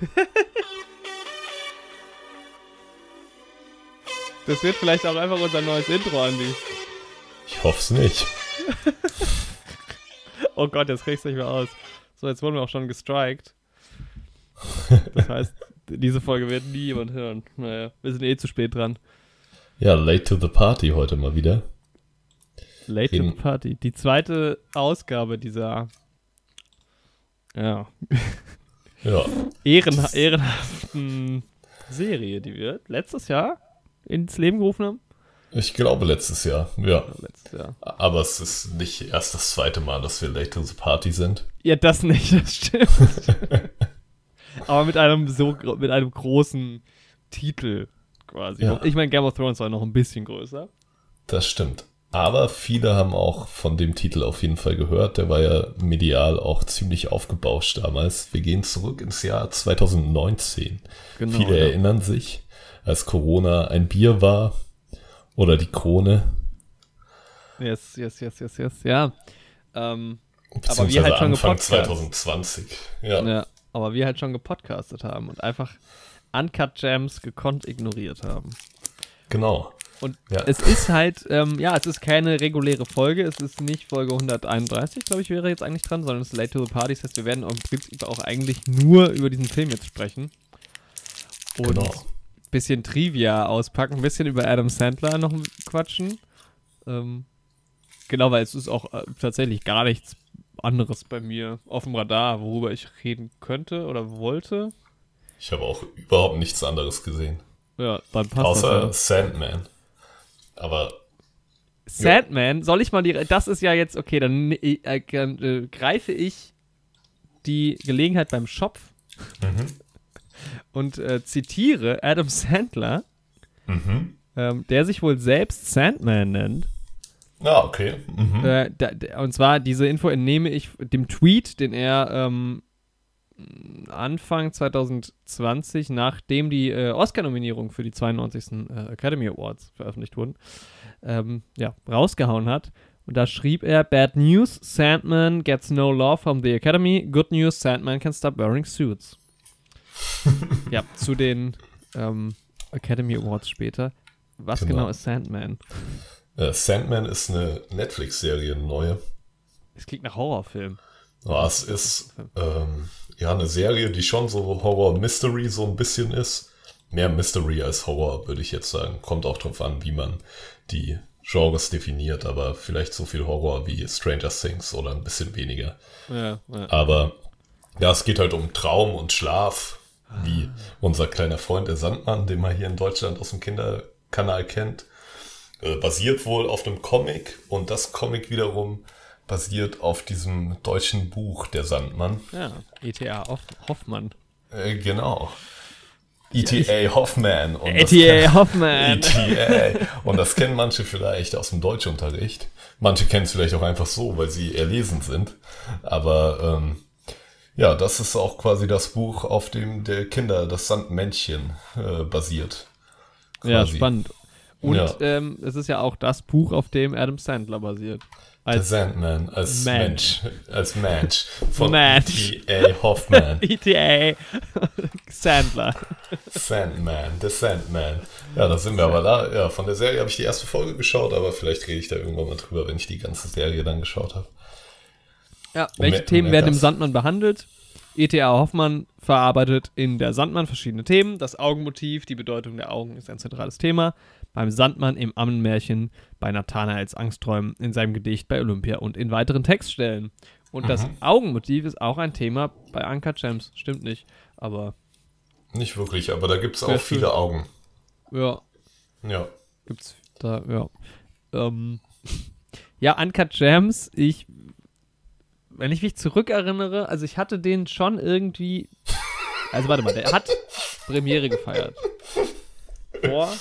Das wird vielleicht auch einfach unser neues Intro, Andi. Ich hoffe es nicht. oh Gott, jetzt kriegst du nicht mehr aus. So, jetzt wurden wir auch schon gestrikt. Das heißt, diese Folge wird nie jemand hören. Naja, wir sind eh zu spät dran. Ja, late to the party heute mal wieder. Late to the party. Die zweite Ausgabe dieser ja. Ja. Ehren, ehrenhaften Serie, die wir letztes Jahr ins Leben gerufen haben. Ich glaube letztes Jahr, ja. Letztes Jahr. Aber es ist nicht erst das zweite Mal, dass wir Late to the Party sind. Ja, das nicht, das stimmt. Aber mit einem so mit einem großen Titel quasi. Ja. Ich meine, Game of Thrones war noch ein bisschen größer. Das stimmt. Aber viele haben auch von dem Titel auf jeden Fall gehört. Der war ja medial auch ziemlich aufgebauscht damals. Wir gehen zurück ins Jahr 2019. Genau, viele ja. erinnern sich, als Corona ein Bier war oder die Krone. Yes, yes, yes, yes, yes, ja. Ähm, aber wir halt schon Anfang gepodcast. 2020. Ja. Ja, aber wir halt schon gepodcastet haben und einfach Uncut Gems gekonnt ignoriert haben. genau. Und Ja. es ist halt, ähm, ja, es ist keine reguläre Folge. Es ist nicht Folge 131, glaube ich, wäre jetzt eigentlich dran, sondern es ist Late to the Party. Das heißt, wir werden im Prinzip auch eigentlich nur über diesen Film jetzt sprechen. Und Genau. ein bisschen Trivia auspacken, ein bisschen über Adam Sandler noch quatschen. Ähm, genau, weil es ist auch äh, tatsächlich gar nichts anderes bei mir auf dem Radar, worüber ich reden könnte oder wollte. Ich habe auch überhaupt nichts anderes gesehen. Ja, dann passt Außer das. ja. Sandman. Aber Sandman, soll ich mal die. Das ist ja jetzt, okay, dann äh, äh, greife ich die Gelegenheit beim Schopf Mhm. und äh, zitiere Adam Sandler, Mhm. ähm, der sich wohl selbst Sandman nennt. Ah, okay. Mhm. Äh, da, und zwar, diese Info entnehme ich dem Tweet, den er ähm, Anfang 2020, nachdem die äh, Oscar-Nominierung für die 92. Äh, Academy Awards veröffentlicht wurden, ähm, ja, rausgehauen hat. Und da schrieb er: Bad news, Sandman gets no love from the Academy. Good news, Sandman can stop wearing suits. ja, zu den ähm, Academy Awards später. Was genau, Genau. ist Sandman? Äh, Sandman ist eine Netflix-Serie, eine neue. Es klingt nach Horrorfilm. Ja, es ist ähm, ja eine Serie, die schon so Horror-Mystery so ein bisschen ist. Mehr Mystery als Horror, würde ich jetzt sagen. Kommt auch drauf an, wie man die Genres definiert, aber vielleicht so viel Horror wie Stranger Things oder ein bisschen weniger. Ja, ja. Aber ja, es geht halt um Traum und Schlaf, wie unser kleiner Freund der Sandmann, den man hier in Deutschland aus dem Kinderkanal kennt. Äh, basiert wohl auf einem Comic und das Comic wiederum basiert auf diesem deutschen Buch Der Sandmann. Ja, ETA Hoff Hoffmann. Äh, genau. ETA Hoffman. ETA Hoffmann. ETA. Und das kennen manche vielleicht aus dem Deutschunterricht. Manche kennen es vielleicht auch einfach so, weil sie erlesen sind. Aber ähm, ja, das ist auch quasi das Buch, auf dem der Kinder, das Sandmännchen, äh, basiert. Ja, Quasi. spannend. Und Ja. ähm, es ist ja auch das Buch, auf dem Adam Sandler basiert. Der Als Sandman als Mensch. Mensch. Als Mensch. Von Mensch. E.A. Hoffman. ETA Sandler. Sandman, der Sandman. Ja, da sind wir aber da. Ja, von der Serie habe ich die erste Folge geschaut, aber vielleicht rede ich da irgendwann mal drüber, wenn ich die ganze Serie dann geschaut habe. Ja, welche mehr- Themen mehr werden im. Sandmann behandelt? ETA Hoffmann verarbeitet in der Sandmann verschiedene Themen. Das Augenmotiv, die Bedeutung der Augen ist ein zentrales Thema. Beim Sandmann im Ammenmärchen, bei Nathanaels Angstträumen, in seinem Gedicht bei Olympia und in weiteren Textstellen. Und das Augenmotiv ist auch ein Thema bei Uncut Gems. Stimmt nicht, aber Nicht wirklich, aber da gibt es auch viele schön. Augen. ja, Ja. gibt's da, ja. Ähm, ja, Uncut Gems, ich, wenn ich mich zurückerinnere, also ich hatte den schon irgendwie, also warte mal, der hat Premiere gefeiert. Vor,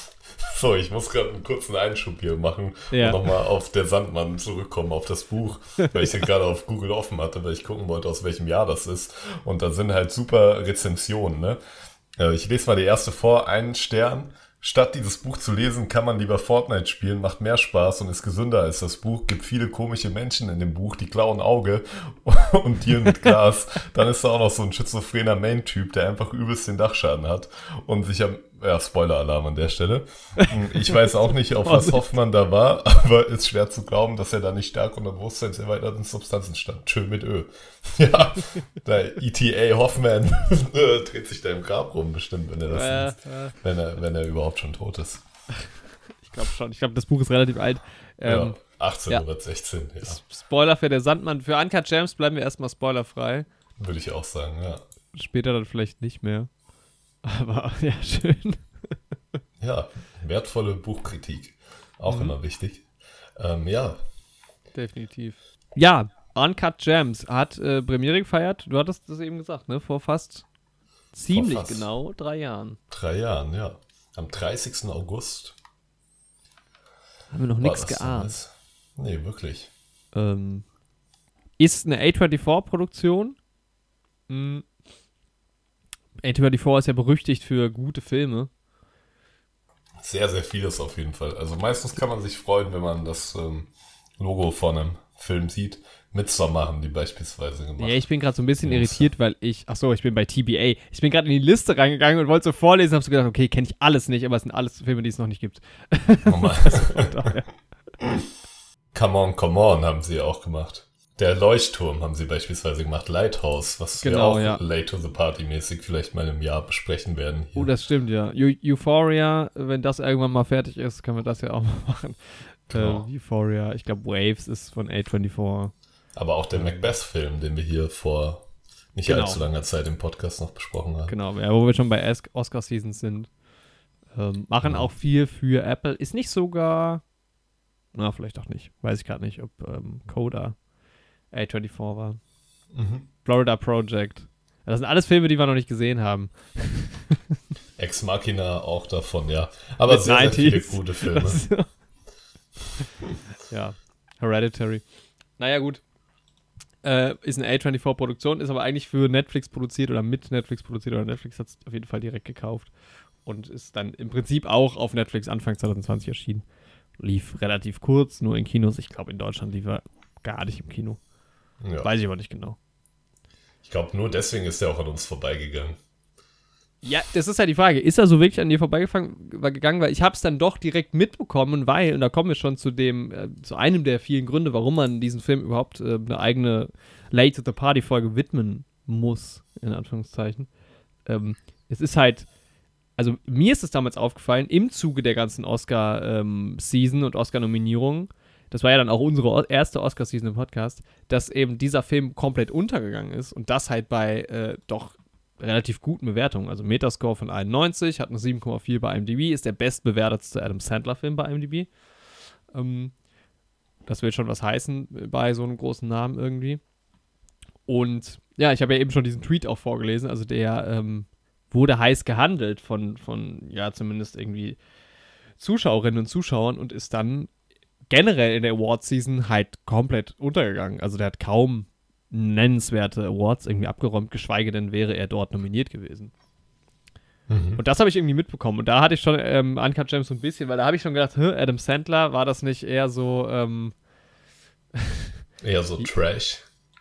So, ich muss gerade einen kurzen Einschub hier machen Ja. und nochmal auf der Sandmann zurückkommen, auf das Buch, weil ich den gerade auf Google offen hatte, weil ich gucken wollte, aus welchem Jahr das ist. Und da sind halt super Rezensionen, ne? Äh, Ich lese mal die erste vor, einen Stern. Statt dieses Buch zu lesen, kann man lieber Fortnite spielen, macht mehr Spaß und ist gesünder als das Buch. Gibt viele komische Menschen in dem Buch, die klauen Auge und dealen mit Glas. Dann ist da auch noch so ein schizophrener Main-Typ, der einfach übelst den Dachschaden hat und sich am ja, Spoiler-Alarm an der Stelle. Ich weiß auch nicht, auf was Hoffmann da war, aber ist schwer zu glauben, dass er da nicht stark unter bewusstseinserweiterten Substanzen stand. Schön mit Ö. Ja, der ETA Hoffmann dreht sich da im Grab rum, bestimmt, wenn er das Äh, liest. äh, Wenn er, wenn er überhaupt schon tot ist. ich glaube schon. Ich glaube, das Buch ist relativ alt. Ähm, ja, 1816, ja. Spoiler für der Sandmann. Für Uncut Gems bleiben wir erstmal spoilerfrei. Würde ich auch sagen, ja. Später dann vielleicht nicht mehr. Aber ja, schön. Ja, wertvolle Buchkritik. Auch Mhm. immer wichtig. Ähm, ja, Definitiv. Ja, Uncut Gems hat äh, Premiere gefeiert. Du hattest das eben gesagt, ne? Vor fast ziemlich fast. genau drei Jahren. drei Jahren, ja. Am 30. August Haben wir noch nichts geahnt. Nee, wirklich. Ähm, ist eine A24-Produktion. Mm. A24 ist ja berüchtigt für gute Filme. Sehr, sehr vieles auf jeden Fall. Also meistens kann man sich freuen, wenn man das ähm, Logo von einem Film sieht. Midsommar haben die beispielsweise gemacht. Ja, ich bin gerade so ein bisschen Ja, irritiert, weil ich, ach so, ich bin bei TBA. Ich bin gerade in die Liste reingegangen und wollte so vorlesen, habe so gedacht, okay, kenne ich alles nicht, aber es sind alles Filme, die es noch nicht gibt. Daher. Come on, come on haben sie auch gemacht. Der Leuchtturm haben sie beispielsweise gemacht. Lighthouse, was wir Genau, auch ja. late to the party mäßig vielleicht mal im Jahr besprechen werden. Hier. Oh, das stimmt, ja. Eu Euphoria, wenn das irgendwann mal fertig ist, können wir das ja auch mal machen. Genau. Äh, Euphoria, ich glaube Waves ist von A24. Aber auch der Macbeth-Film, den wir hier vor nicht Genau. allzu langer Zeit im Podcast noch besprochen haben. Genau, ja, wo wir schon bei Os- Oscar-Seasons sind. Ähm, machen Genau. auch viel für Apple. Ist nicht sogar, na, vielleicht auch nicht. Weiß ich gerade nicht, ob ähm, Coda A24 war. Mhm. Florida Project. Das sind alles Filme, die wir noch nicht gesehen haben. Ex Machina auch davon, ja. Aber Mit sehr, sehr viele 90s. gute Filme. Ja, Hereditary. Naja, gut. Äh, ist eine A24-Produktion, ist aber eigentlich für Netflix produziert oder mit Netflix produziert oder Netflix hat es auf jeden Fall direkt gekauft und ist dann im Prinzip auch auf Netflix Anfang 2020 erschienen. Lief relativ kurz, nur in Kinos. Ich glaube, in Deutschland lief er gar nicht im Kino. Ja. Weiß ich aber nicht genau. Ich glaube, nur deswegen ist er auch an uns vorbeigegangen. Ja, das ist ja die Frage. Ist er so wirklich an dir vorbeigegangen? Weil ich habe es dann doch direkt mitbekommen, weil, und da kommen wir schon zu dem, äh, zu einem der vielen Gründe, warum man diesen Film überhaupt äh, eine eigene Late to the Party Folge widmen muss, in Anführungszeichen. Ähm, es ist halt, also mir ist es damals aufgefallen, im Zuge der ganzen Oscar-Season und Oscar-Nominierungen, das war ja dann auch unsere erste Oscar-Season im Podcast, dass eben dieser Film komplett untergegangen ist und das halt bei äh, doch relativ guten Bewertungen. Also Metascore von 91, hat eine 7,4 bei IMDb, ist der bestbewertetste Adam Sandler-Film bei IMDb. Ähm, das will schon was heißen bei so einem großen Namen irgendwie. Und ja, ich habe ja eben schon diesen Tweet auch vorgelesen, also der ähm, wurde heiß gehandelt von, von, ja, zumindest irgendwie Zuschauerinnen und Zuschauern und ist dann generell in der Award-Season halt komplett untergegangen. Also der hat kaum nennenswerte Awards irgendwie abgeräumt, geschweige denn wäre er dort nominiert gewesen. Mhm. Und das habe ich irgendwie mitbekommen. Und da hatte ich schon ähm, Uncut Gems so ein bisschen, weil da habe ich schon gedacht, Adam Sandler, war das nicht eher so, ähm, Eher so Trash.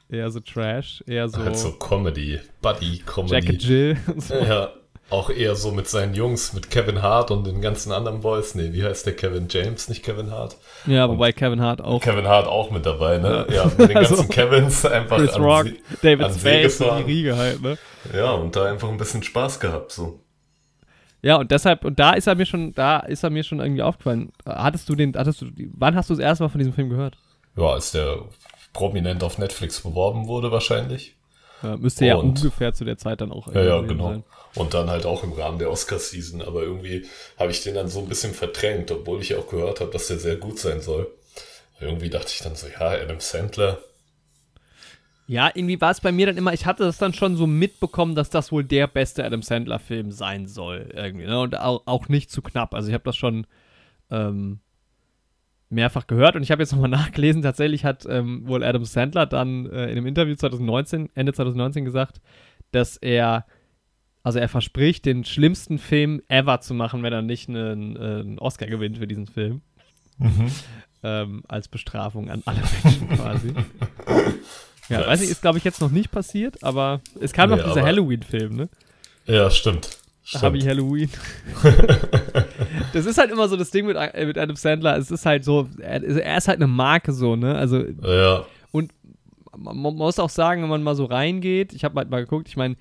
eher so Trash, eher so, Halt so Comedy, Jack and Buddy-Comedy. Jill und so. Ja, auch eher so mit seinen Jungs, mit Kevin Hart und den ganzen anderen Boys. Nee, wie heißt der Kevin James, nicht Kevin Hart? Ja, wobei Kevin Hart auch. Kevin Hart auch mit dabei, ne? Ja. Ja, mit den ganzen Also, Kevins einfach Chris an Rock, See- David an Spade, so die. Riege halt, ne? Ja, und da einfach ein bisschen Spaß gehabt, so. Ja, und deshalb, und da ist er mir schon, da ist er mir schon irgendwie aufgefallen. Hattest du den, hattest du, wann hast du das erste Mal von diesem Film gehört? Ja, als der prominent auf Netflix beworben wurde wahrscheinlich. Ja, müsste ja Und- ungefähr zu der Zeit dann auch Ja, ja, genau. sein. Und dann halt auch im Rahmen der Oscar-Season. Aber irgendwie habe ich den dann so ein bisschen verdrängt, obwohl ich auch gehört habe, dass der sehr gut sein soll. Irgendwie dachte ich dann so, ja, Adam Sandler. Ja, irgendwie war es bei mir dann immer, ich hatte das dann schon so mitbekommen, dass das wohl der beste Adam Sandler-Film sein soll, irgendwie, ne? Und auch, auch nicht zu knapp. Also ich habe das schon ähm, mehrfach gehört und ich habe jetzt nochmal nachgelesen, tatsächlich hat ähm, wohl Adam Sandler dann äh, in einem Interview 2019, Ende 2019 gesagt, dass er Also er verspricht, den schlimmsten Film ever zu machen, wenn er nicht einen, einen Oscar gewinnt für diesen Film. Mhm. Ähm, als Bestrafung an alle Menschen quasi. ja, Was? weiß ich, ist glaube ich jetzt noch nicht passiert, aber es kam nee, noch dieser Halloween-Film, ne? Ja, stimmt. Habe ich Halloween. das ist halt immer so das Ding mit, mit Adam Sandler. Es ist halt so, er, er, ist halt eine Marke so, ne? Also, ja. Und man, man muss auch sagen, wenn man mal so reingeht, ich habe halt mal geguckt, ich meine,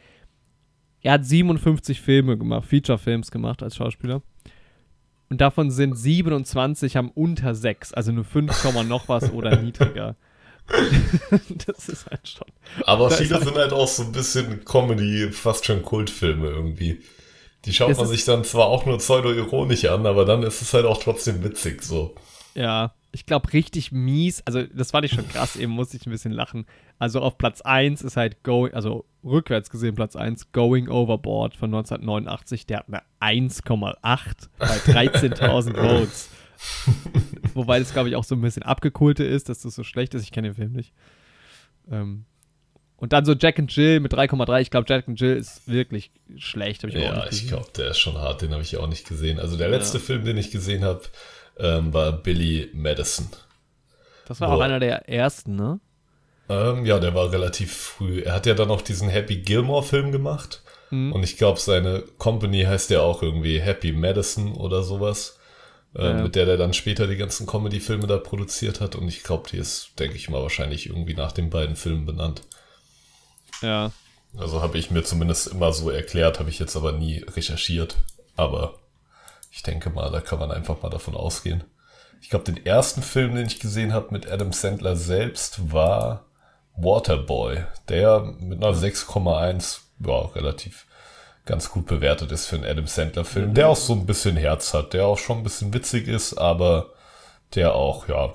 er hat 57 Filme gemacht, Feature-Films gemacht als Schauspieler. Und davon sind 27 haben unter 6, also nur 5, noch was oder niedriger. das ist halt schon. Aber viele halt sind halt auch so ein bisschen Comedy, fast schon Kultfilme irgendwie. Die schaut man sich dann zwar auch nur pseudo-ironisch an, aber dann ist es halt auch trotzdem witzig so. Ja, ich glaube, richtig mies. Also, das fand ich schon krass, eben musste ich ein bisschen lachen. Also, auf Platz 1 ist halt Going, also rückwärts gesehen Platz 1, Going Overboard von 1989. Der hat eine 1,8 bei 13.000 Votes. Wobei das, glaube ich, auch so ein bisschen abgekulte ist, dass das so schlecht ist. Ich kenne den Film nicht. Ähm, und dann so Jack and Jill mit 3,3. Ich glaube, Jack and Jill ist wirklich schlecht. Ich ja, ich glaube, der ist schon hart. Den habe ich auch nicht gesehen. Also, der letzte ja. Film, den ich gesehen habe, ähm, war Billy Madison. Das war Wo, auch einer der ersten, ne? Ähm, ja, der war relativ früh. Er hat ja dann auch diesen Happy Gilmore-Film gemacht. Mhm. Und ich glaube, seine Company heißt ja auch irgendwie Happy Madison oder sowas. Äh, ja. Mit der der dann später die ganzen Comedy-Filme da produziert hat. Und ich glaube, die ist, denke ich mal, wahrscheinlich irgendwie nach den beiden Filmen benannt. Ja. Also habe ich mir zumindest immer so erklärt, habe ich jetzt aber nie recherchiert. Aber ich denke mal, da kann man einfach mal davon ausgehen. Ich glaube, den ersten Film, den ich gesehen habe mit Adam Sandler selbst, war Waterboy, der mit einer 6,1 ja, relativ ganz gut bewertet ist für einen Adam Sandler-Film, der auch so ein bisschen Herz hat, der auch schon ein bisschen witzig ist, aber der auch, ja,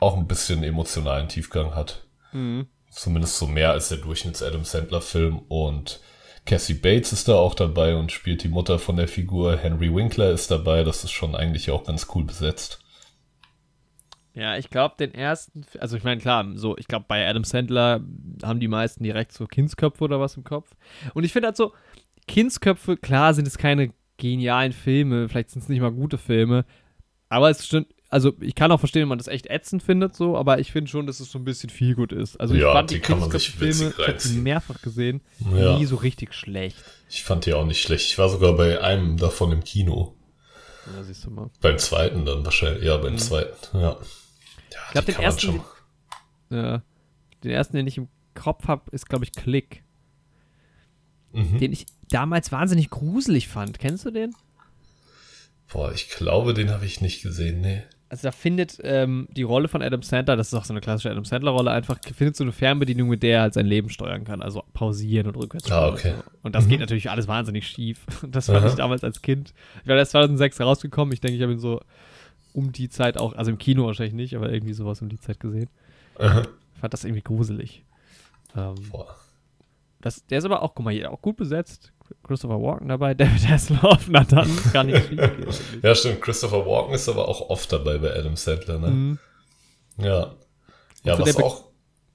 auch ein bisschen emotionalen Tiefgang hat. Mhm. Zumindest so mehr als der Durchschnitts-Adam Sandler-Film und Cassie Bates ist da auch dabei und spielt die Mutter von der Figur. Henry Winkler ist dabei. Das ist schon eigentlich auch ganz cool besetzt. Ja, ich glaube, den ersten, also ich meine, klar, so, ich glaube, bei Adam Sandler haben die meisten direkt so Kindsköpfe oder was im Kopf. Und ich finde halt so, Kindsköpfe, klar, sind es keine genialen Filme, vielleicht sind es nicht mal gute Filme, aber es stimmt, also ich kann auch verstehen, wenn man das echt ätzend findet, so, aber ich finde schon, dass es so ein bisschen viel gut ist. Also ich ja, fand die, die Filme, ich habe sie mehrfach gesehen, ja. nie so richtig schlecht. Ich fand die auch nicht schlecht. Ich war sogar bei einem davon im Kino. Ja, siehst du mal. Beim zweiten dann wahrscheinlich, ja, beim mhm. zweiten, ja. ja ich glaube, den ersten, ja, den ersten, den ich im Kopf habe, ist, glaube ich, Click. Mhm. Den ich damals wahnsinnig gruselig fand. Kennst du den? Boah, ich glaube, den habe ich nicht gesehen, nee also da findet ähm, die Rolle von Adam Sandler, das ist auch so eine klassische Adam Sandler-Rolle, einfach findet so eine Fernbedienung, mit der er halt sein Leben steuern kann, also pausieren und rückwärts. Ah, okay. Und, so. und das mhm. geht natürlich alles wahnsinnig schief. Das fand Aha. ich damals als Kind. Ich war erst 2006 rausgekommen. Ich denke, ich habe ihn so um die Zeit auch, also im Kino wahrscheinlich nicht, aber irgendwie sowas um die Zeit gesehen. Aha. Ich fand das irgendwie gruselig. Ähm, Boah. Das, der ist aber auch, guck mal, hier auch gut besetzt. Christopher Walken dabei, David Hasselhoff, na dann kann ich Ja, stimmt. Christopher Walken ist aber auch oft dabei bei Adam Sandler, ne? Mhm. Ja. Ja, was auch.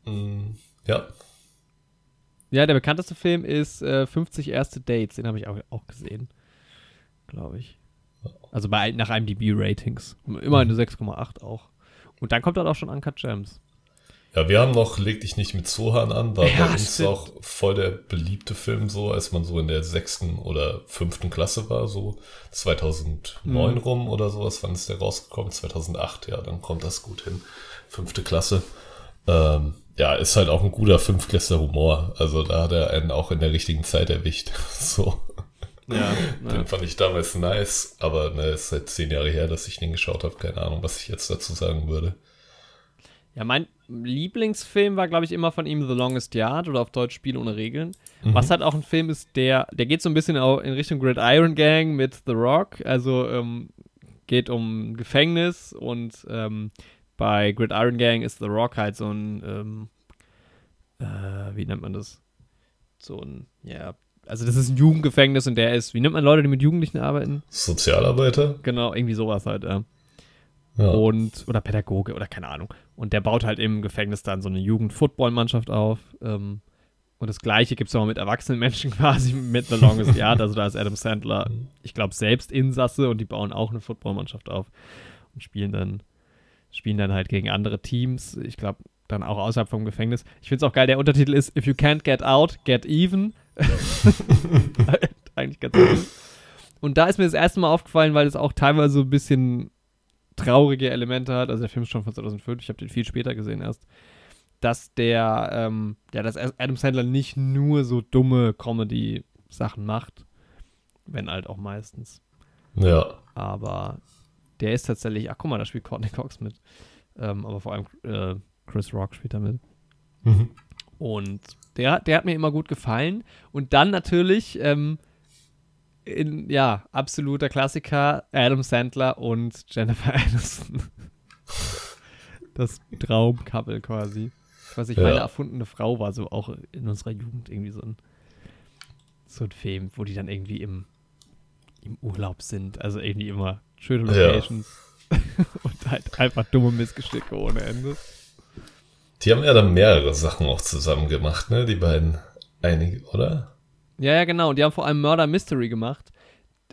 Mh, mm, ja. Ja, der bekannteste Film ist äh, 50 erste Dates. Den habe ich auch, auch gesehen. Glaube ich. Also bei, nach IMDb-Ratings. Immer eine 6,8 auch. Und dann kommt dann auch schon Uncut Gems. Ja, wir haben noch Leg dich nicht mit Zohan an, war ja, bei uns stimmt. auch voll der beliebte Film so, als man so in der sechsten oder fünften Klasse war, so 2009 mhm. rum oder sowas, wann ist der rausgekommen? 2008, ja, dann kommt das gut hin. Fünfte Klasse. Ähm, ja, ist halt auch ein guter Fünftklässler Humor. Also da hat er einen auch in der richtigen Zeit erwischt. so. Ja, den ja. fand ich damals nice, aber ne, ist seit zehn Jahre her, dass ich den geschaut habe. Keine Ahnung, was ich jetzt dazu sagen würde. Ja, mein Lieblingsfilm war, glaube ich, immer von ihm The Longest Yard oder auf Deutsch Spiel ohne Regeln. Mhm. Was halt auch ein Film ist, der, der geht so ein bisschen in Richtung Gridiron Gang mit The Rock. Also ähm, geht um Gefängnis und ähm, bei Gridiron Gang ist The Rock halt so ein, ähm, äh, wie nennt man das? So ein, ja, also das ist ein Jugendgefängnis und der ist, wie nennt man Leute, die mit Jugendlichen arbeiten? Sozialarbeiter? Genau, irgendwie sowas halt, ja. Ja. Und, oder Pädagoge oder keine Ahnung. Und der baut halt im Gefängnis dann so eine Jugend-Football-Mannschaft auf. Ähm, Und das gleiche gibt es auch mit erwachsenen Menschen quasi mit The Longest Yard. Also da ist Adam Sandler, ich glaube, selbst Insasse und die bauen auch eine Footballmannschaft auf und spielen dann, spielen dann halt gegen andere Teams. Ich glaube, dann auch außerhalb vom Gefängnis. Ich finde es auch geil, der Untertitel ist If you can't get out, get even. Eigentlich ganz cool. Und da ist mir das erste Mal aufgefallen, weil es auch teilweise so ein bisschen traurige Elemente hat. Also der Film ist schon von 2005, ich habe den viel später gesehen erst. Dass der, ähm, ja, dass Adam Sandler nicht nur so dumme Comedy-Sachen macht, wenn halt auch meistens. Ja. Aber der ist tatsächlich, ach guck mal, da spielt Courtney Cox mit. Ähm, aber vor allem äh, Chris Rock spielt da mit. Mhm. Und der, der hat mir immer gut gefallen. Und dann natürlich, ähm, in, ja, absoluter Klassiker, Adam Sandler und Jennifer Aniston. das Traumcouple quasi. Was ich Ja. meine erfundene Frau war, so auch in unserer Jugend irgendwie so ein, so ein Film, wo die dann irgendwie im, im Urlaub sind. Also irgendwie immer schöne Ja. Locations. und halt einfach dumme Missgeschicke ohne Ende. Die haben ja dann mehrere Sachen auch zusammen gemacht, ne? Die beiden. Einige, oder? Ja, ja, genau. Und die haben vor allem Murder Mystery gemacht.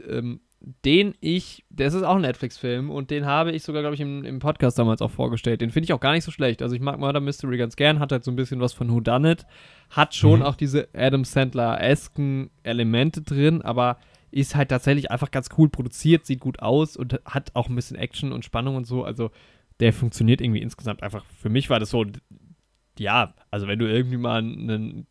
Ähm, den ich, das ist auch ein Netflix-Film und den habe ich sogar, glaube ich, im, im Podcast damals auch vorgestellt. Den finde ich auch gar nicht so schlecht. Also ich mag Murder Mystery ganz gern, hat halt so ein bisschen was von Who Done It, hat schon Mhm. auch diese Adam Sandler-esken Elemente drin, aber ist halt tatsächlich einfach ganz cool produziert, sieht gut aus und hat auch ein bisschen Action und Spannung und so. Also der funktioniert irgendwie insgesamt einfach. Für mich war das so, ja, also wenn du irgendwie mal einen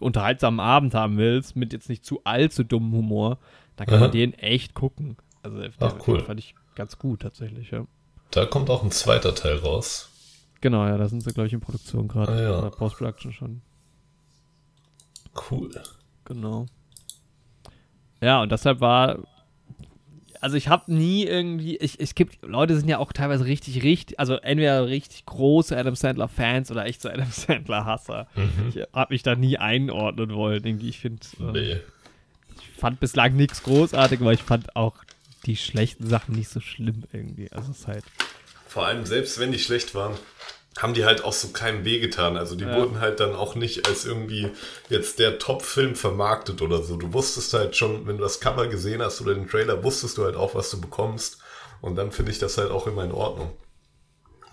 unterhaltsamen Abend haben willst, mit jetzt nicht zu allzu dummem Humor, dann kann man Aha. den echt gucken. Also der, Ach, cool. fand ich ganz gut tatsächlich, ja. Da kommt auch ein zweiter Teil raus. Genau, ja, da sind sie, glaube ich, in Produktion gerade. Ah, ja. Post-Production schon. Cool. Genau. Ja, und deshalb war. Also ich habe nie irgendwie, ich, es gibt, Leute sind ja auch teilweise richtig, richtig, also entweder richtig große Adam Sandler Fans oder echt so Adam Sandler Hasser. Mhm. Ich habe mich da nie einordnen wollen, irgendwie. Ich finde, äh, Nee. ich fand bislang nichts großartig, aber ich fand auch die schlechten Sachen nicht so schlimm irgendwie. Also es ist halt, Vor allem, selbst wenn die schlecht waren, haben die halt auch so keinem wehgetan. Also die Ja. wurden halt dann auch nicht als irgendwie jetzt der Top-Film vermarktet oder so. Du wusstest halt schon, wenn du das Cover gesehen hast oder den Trailer, wusstest du halt auch, was du bekommst. Und dann finde ich das halt auch immer in Ordnung.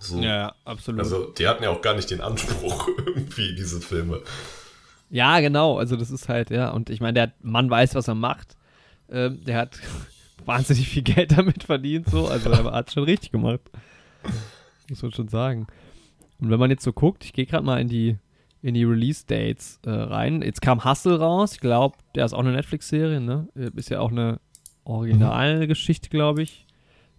So. ja, absolut. Also die hatten ja auch gar nicht den Anspruch irgendwie, diese Filme. Ja, genau. Also das ist halt, ja. Und ich meine, der Mann weiß, was er macht. Ähm, der hat wahnsinnig viel Geld damit verdient, so. Also er hat schon richtig gemacht. Muss man schon sagen. Und wenn man jetzt so guckt, ich gehe gerade mal in die, in die Release-Dates äh, rein. Jetzt kam Hustle raus. Ich glaube, der ist auch eine Netflix-Serie, ne? Äh, Ist ja auch eine Originalgeschichte, glaube ich.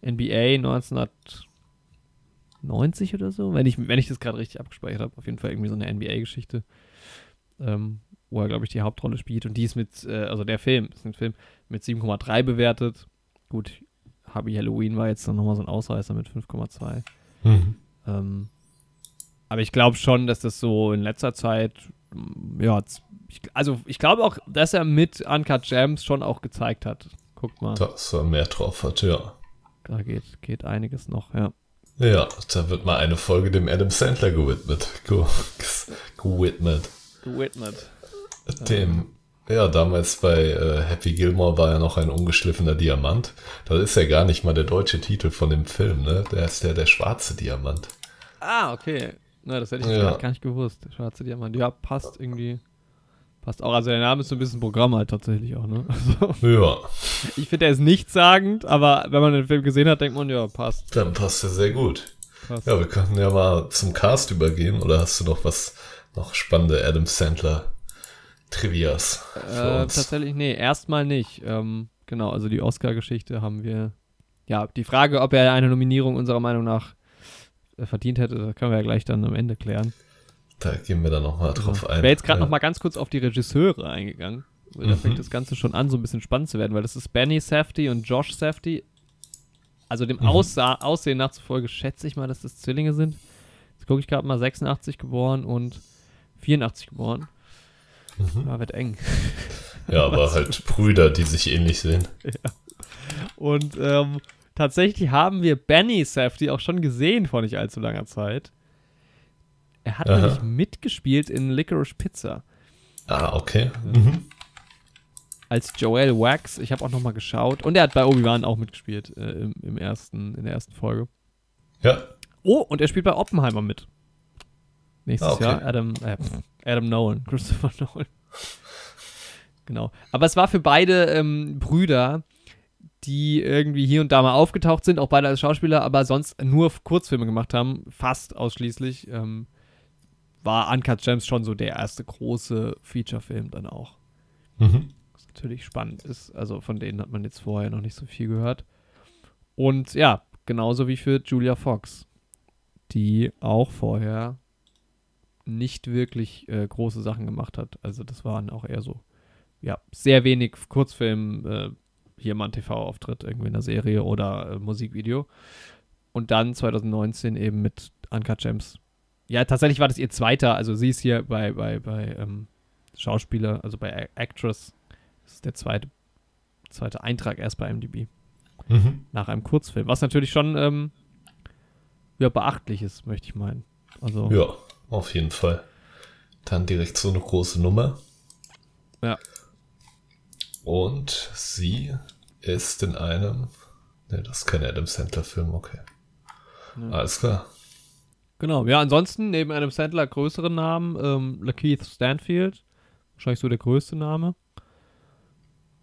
NBA 1990 oder so, wenn ich, wenn ich das gerade richtig abgespeichert habe. Auf jeden Fall irgendwie so eine NBA-Geschichte ähm, wo er, glaube ich, die Hauptrolle spielt. Und die ist mit, äh, also der Film, ist ein Film mit 7,3 bewertet. Gut, Hubby Halloween war jetzt dann nochmal so ein Ausreißer mit 5,2. Ähm, aber ich glaube schon, dass das so in letzter Zeit, mm, ja, also ich glaube auch, dass er mit Uncut Gems schon auch gezeigt hat. Guckt mal, Dass er mehr drauf hat, ja. da geht, geht einiges noch, ja. Ja, da wird mal eine Folge dem Adam Sandler gewidmet. Ge gewidmet. Gewidmet. Dem, ja, damals bei äh, Happy Gilmore war er noch ein ungeschliffener Diamant. Das ist ja gar nicht mal der deutsche Titel von dem Film, ne? Der ist ja der schwarze Diamant. Ah, okay. Na, das hätte ich Ja. gar nicht gewusst. Schwarze Diamant. Ja, passt irgendwie. Passt auch. Also der Name ist so ein bisschen Programm halt tatsächlich auch, ne? Also, Ja, ich finde, er ist nichtssagend, aber wenn man den Film gesehen hat, denkt man, ja, passt. dann passt er sehr gut. passt. Ja, wir könnten ja mal zum Cast übergehen. Oder hast du noch was, noch spannende Adam Sandler Trivias Äh, tatsächlich, nee, erstmal nicht. Ähm, genau, also die Oscar-Geschichte haben wir. Ja, die Frage, ob er eine Nominierung unserer Meinung nach verdient hätte, das können wir ja gleich dann am Ende klären. Da gehen wir dann nochmal drauf Ich ein. wäre jetzt gerade ja. noch mal ganz kurz auf die Regisseure eingegangen. Da Mhm. fängt das Ganze schon an, so ein bisschen spannend zu werden, weil das ist Benny Safdie und Josh Safdie. Also dem Mhm. Aussehen nach zufolge schätze ich mal, dass das Zwillinge sind. Jetzt gucke ich gerade mal 86 geboren und 84 geboren. Mhm. Ja, wird eng. Ja, aber halt Brüder, die sich ähnlich sehen. Und ähm, tatsächlich haben wir Benny Safdie auch schon gesehen vor nicht allzu langer Zeit. Er hat Aha. nämlich mitgespielt in Licorice Pizza. Ah, okay. Mhm. Als Joel Wax. Ich habe auch noch mal geschaut. Und er hat bei Obi-Wan auch mitgespielt äh, im, im ersten, in der ersten Folge. Ja. Oh, und er spielt bei Oppenheimer mit. Nächstes Ah, okay. Jahr. Adam, äh, Adam Nolan. Christopher Nolan. genau. Aber es war für beide ähm, Brüder, die irgendwie hier und da mal aufgetaucht sind, auch beide als Schauspieler, aber sonst nur Kurzfilme gemacht haben, fast ausschließlich, ähm, war Uncut Gems schon so der erste große Feature-Film dann auch. Mhm. Was natürlich spannend ist. Also von denen hat man jetzt vorher noch nicht so viel gehört. Und ja, genauso wie für Julia Fox, die auch vorher nicht wirklich äh, große Sachen gemacht hat. Also das waren auch eher so, ja, sehr wenig Kurzfilm, äh, hier mal ein TV-Auftritt irgendwie in der Serie oder äh, Musikvideo. Und dann 2019 eben mit Uncut Gems. Ja, tatsächlich war das ihr zweiter, also sie ist hier bei, bei, bei ähm, Schauspieler, also bei Actress, das ist der zweite, zweite Eintrag erst bei MDB Mhm. nach einem Kurzfilm, was natürlich schon ähm, ja, beachtlich ist, möchte ich meinen. Also, Ja, auf jeden Fall. Dann direkt so eine große Nummer. Ja. Und sie ist in einem. Ne, das ist kein Adam Sandler-Film, okay. Ja. Alles klar. genau. Ja, ansonsten neben Adam Sandler größere Namen, ähm, Lakeith Stanfield, wahrscheinlich so der größte Name.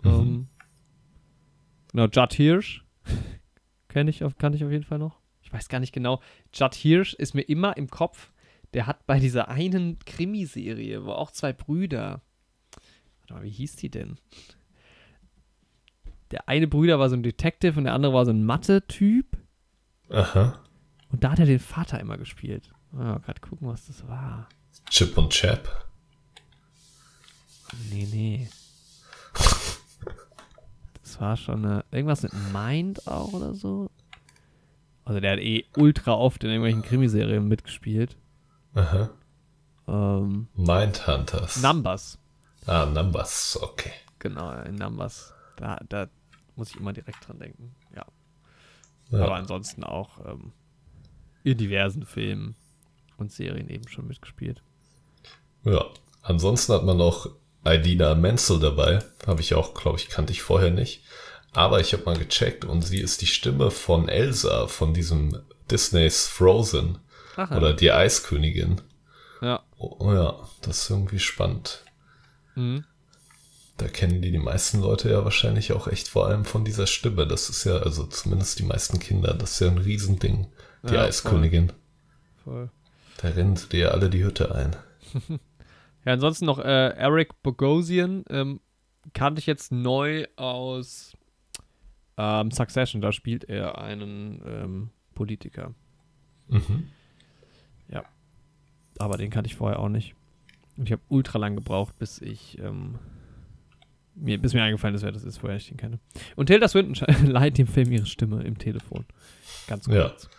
Mhm. Ähm, genau, Judd Hirsch, kenne ich, auf- kannte ich auf jeden Fall noch. Ich weiß gar nicht genau. Judd Hirsch ist mir immer im Kopf. Der hat bei dieser einen Krimiserie, wo auch zwei Brüder. Warte mal, wie hieß die denn? Der eine Brüder war so ein Detective und der andere war so ein Mathe-Typ. Aha. Und da hat er den Vater immer gespielt. Oh, gerade gucken, was das war. Chip und Chap. Nee, nee. Das war schon eine, irgendwas mit Mind auch oder so. Also der hat eh ultra oft in irgendwelchen Krimiserien mitgespielt. Aha. Ähm, Mindhunters. Numbers. ah, Numbers, okay. Genau, in Numbers. Da, da muss ich immer direkt dran denken. Ja. Ja. Aber ansonsten auch ähm, in diversen Filmen und Serien eben schon mitgespielt. Ja, ansonsten hat man noch Idina Menzel dabei. Habe ich auch, glaube ich, kannte ich vorher nicht. Aber ich habe mal gecheckt und sie ist die Stimme von Elsa von diesem Disneys Frozen Ach, oder die Eiskönigin. ja. Oh, ja, das ist irgendwie spannend. Mhm. Da kennen die die meisten Leute ja wahrscheinlich auch echt vor allem von dieser Stimme. Das ist ja, also zumindest die meisten Kinder, das ist ja ein Riesending. Die Ja, Eiskönigin. Voll. Da rennen sie dir alle die Hütte ein. Ja, ansonsten noch äh, Eric Bogosian. Ähm, kannte ich jetzt neu aus ähm, Succession. Da spielt er einen ähm, Politiker. Mhm. Aber den kannte ich vorher auch nicht. Und ich habe ultra lang gebraucht, bis ich ähm, mir, bis mir eingefallen ist, wer das ist, woher ich den kenne. Und Tilda Swinton leiht dem Film ihre Stimme im Telefon. Ganz Ja. kurz.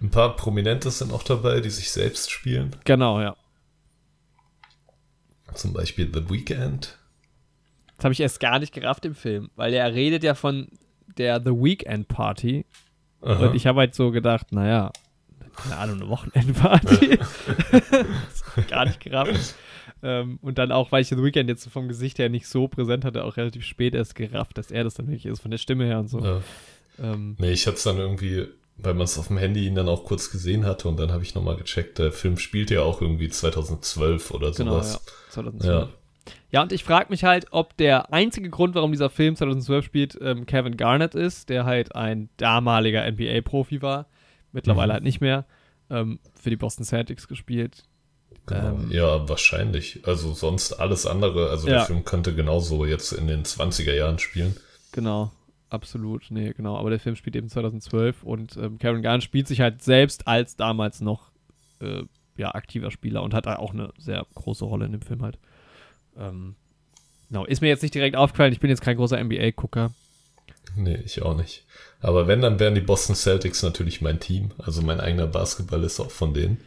Ein paar Prominente sind auch dabei, die sich selbst spielen. Genau, ja. Zum Beispiel The Weeknd. Das habe ich erst gar nicht gerafft im Film, weil er redet ja von der The Weekend Party. Aha. Und ich habe halt so gedacht, naja, keine Ahnung, eine Wochenendparty. das hab ich gar nicht gerafft. Ähm, und dann auch, weil ich The Weekend jetzt vom Gesicht her nicht so präsent hatte, auch relativ spät erst gerafft, dass er das dann wirklich ist, von der Stimme her und so. Ja. Ähm, Nee, ich es dann irgendwie, weil man es auf dem Handy ihn dann auch kurz gesehen hatte und dann habe ich nochmal gecheckt, der Film spielt ja auch irgendwie 2012 oder genau, ja. sowas. 2012. Ja. Ja, und ich frage mich halt, ob der einzige Grund, warum dieser Film 2012 spielt, ähm, Kevin Garnett ist, der halt ein damaliger NBA-Profi war, mittlerweile Mhm. halt nicht mehr, ähm, für die Boston Celtics gespielt. Genau. Ähm, ja, wahrscheinlich. Also sonst alles andere. Also Ja. der Film könnte genauso jetzt in den 20er Jahren spielen. Genau, absolut, nee, genau. Aber der Film spielt eben 2012 und ähm, Kevin Garnett spielt sich halt selbst als damals noch äh, ja, aktiver Spieler und hat da auch eine sehr große Rolle in dem Film halt. Ähm, genau, ist mir jetzt nicht direkt aufgefallen, ich bin jetzt kein großer NBA-Gucker. Nee, ich auch nicht. Aber wenn, dann wären die Boston Celtics natürlich mein Team. Also mein eigener Basketball ist auch von denen.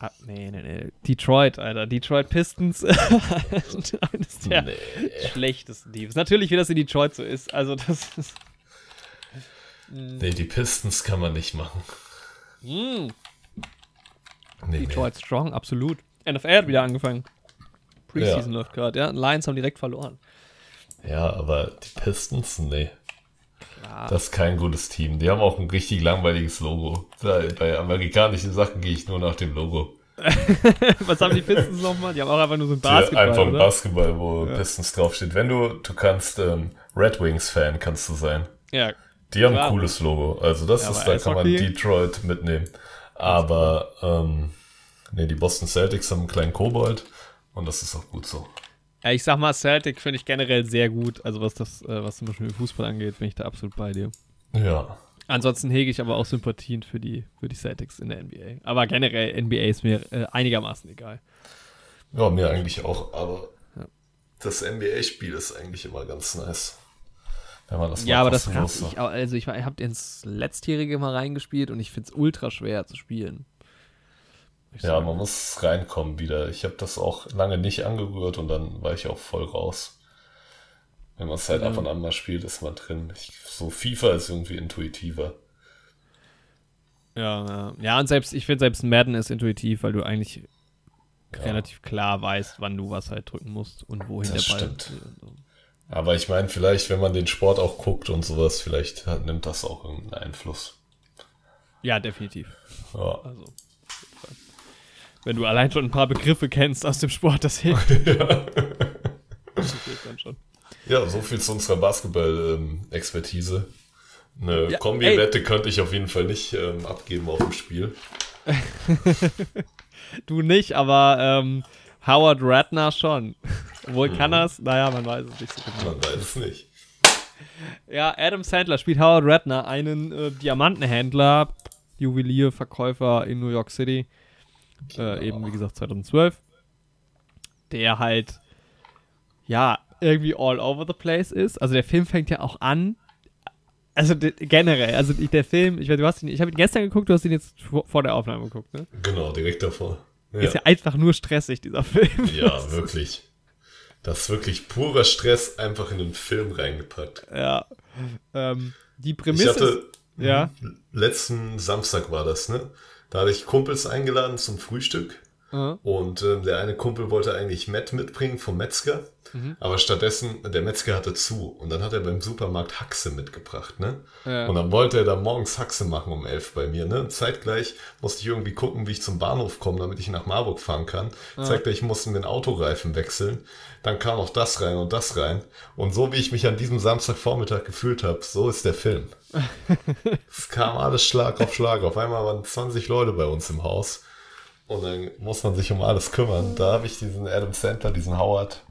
Ah, nee, nee, nee. Detroit, Alter. Detroit Pistons. Eines der Nee. schlechtesten Teams. Natürlich, wie das in Detroit so ist. Also, das ist. nee, die Pistons kann man nicht machen. Mm, Nee, Detroit Strong, absolut. NFL hat wieder angefangen. Preseason läuft gerade, ja. Lions haben direkt verloren. Ja, aber die Pistons, nee. Das ist kein gutes Team. Die haben auch ein richtig langweiliges Logo. Bei amerikanischen Sachen gehe ich nur nach dem Logo. Was haben die Pistons nochmal? Die haben auch einfach nur so ein Basketball. einfach ein oder? Basketball, wo ja. Pistons draufsteht. Wenn du, du kannst ähm, Red Wings-Fan kannst du sein. Ja. Die haben klar. ein cooles Logo. Also das ja, ist, da kann man Detroit mitnehmen. Aber ähm, nee, die Boston Celtics haben einen kleinen Kobold und das ist auch gut so. Ja, ich sag mal, Celtic finde ich generell sehr gut. Also was das, äh, was zum Beispiel Fußball angeht, bin ich da absolut bei dir. Ja. Ansonsten hege ich aber auch Sympathien für die, für die Celtics in der NBA. Aber generell NBA ist mir äh, einigermaßen egal. Ja, mir eigentlich auch, aber ja. das NBA-Spiel ist eigentlich immer ganz nice. Wenn man das ja, aber das raff ich auch. Also ich, ich habe ins letztjährige mal reingespielt und ich finde es ultra schwer zu spielen. Ja, man muss reinkommen wieder. Ich habe das auch lange nicht angerührt und dann war ich auch voll raus. Wenn man es halt ja. ab und an mal spielt, ist man drin. Ich, so FIFA ist irgendwie intuitiver. Ja, ja. ja und selbst, ich finde selbst Madden ist intuitiv, weil du eigentlich ja. relativ klar weißt, wann du was halt drücken musst und wohin das der Ball stimmt. Aber ich meine, vielleicht, wenn man den Sport auch guckt und sowas, vielleicht nimmt das auch irgendeinen Einfluss. Ja, definitiv. Ja. Also, wenn du allein schon ein paar Begriffe kennst aus dem Sport, das hilft. ja. das hilft dann schon. Ja, so viel zu unserer Basketball-Expertise. Eine ja, Kombi-Wette könnte ich auf jeden Fall nicht ähm, abgeben auf dem Spiel. du nicht, aber ähm, Howard Ratner schon. Wohl kann hm. er's? Naja, man weiß es nicht so genau. Man weiß es nicht. Ja, Adam Sandler spielt Howard Ratner, einen äh, Diamantenhändler, Juwelier, Verkäufer in New York City. Genau. Äh, eben, wie gesagt, 2012. Der halt, ja, irgendwie all over the place ist. Also der Film fängt ja auch an. Also generell, also der Film, ich weiß, du hast ihn, ich habe ihn gestern geguckt, du hast ihn jetzt vor, vor der Aufnahme geguckt, ne? Genau, direkt davor. Ja. Ist ja einfach nur stressig, dieser Film. Ja, wirklich. Das ist wirklich purer Stress einfach in den Film reingepackt. Ja. Ähm, die Prämisse. Ich hatte, ist, ja. Letzten Samstag war das, ne? Da hatte ich Kumpels eingeladen zum Frühstück. Mhm. Und äh, der eine Kumpel wollte eigentlich Matt mitbringen vom Metzger. Mhm. Aber stattdessen, der Metzger hatte zu. Und dann hat er beim Supermarkt Haxe mitgebracht, ne? Ja. Und dann wollte er da morgens Haxe machen um elf bei mir, ne? Zeitgleich musste ich irgendwie gucken, wie ich zum Bahnhof komme, damit ich nach Marburg fahren kann. Ja. Zeitgleich mussten wir den Autoreifen wechseln. Dann kam auch das rein und das rein. Und so wie ich mich an diesem Samstagvormittag gefühlt habe, so ist der Film. es kam alles Schlag auf Schlag. Auf einmal waren 20 Leute bei uns im Haus. Und dann muss man sich um alles kümmern. Da habe ich diesen Adam Sandler, diesen Howard,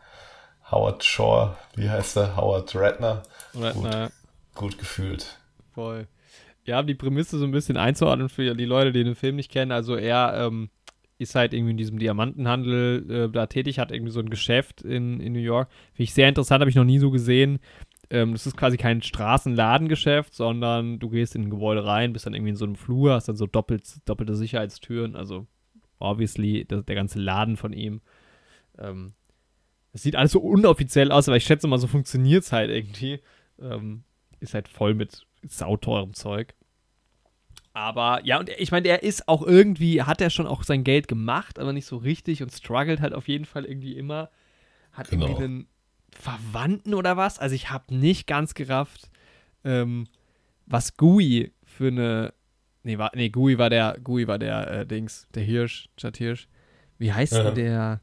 Howard Shore, wie heißt er? Howard Ratner. Ratner. Gut, gut gefühlt. Voll. Ja, die Prämisse so ein bisschen einzuordnen für die Leute, die den Film nicht kennen. Also er ähm, ist halt irgendwie in diesem Diamantenhandel äh, da tätig, hat irgendwie so ein Geschäft in, in New York. Finde ich sehr interessant, habe ich noch nie so gesehen. Ähm, das ist quasi kein Straßenladengeschäft, sondern du gehst in ein Gebäude rein, bist dann irgendwie in so einem Flur, hast dann so doppelt, doppelte Sicherheitstüren, also obviously der, der ganze Laden von ihm. Ähm, das sieht alles so unoffiziell aus, aber ich schätze mal, so funktioniert es halt irgendwie. Ähm, ist halt voll mit sauteurem Zeug. Aber ja, und ich meine, er ist auch irgendwie, hat er schon auch sein Geld gemacht, aber nicht so richtig und struggelt halt auf jeden Fall irgendwie immer. Hat genau. irgendwie einen Verwandten oder was. Also ich habe nicht ganz gerafft, ähm, was Gui für eine. Nee, war, nee, Gui war der, Gui war der äh, Dings, der Hirsch, Chad Hirsch. Wie heißt ja. der?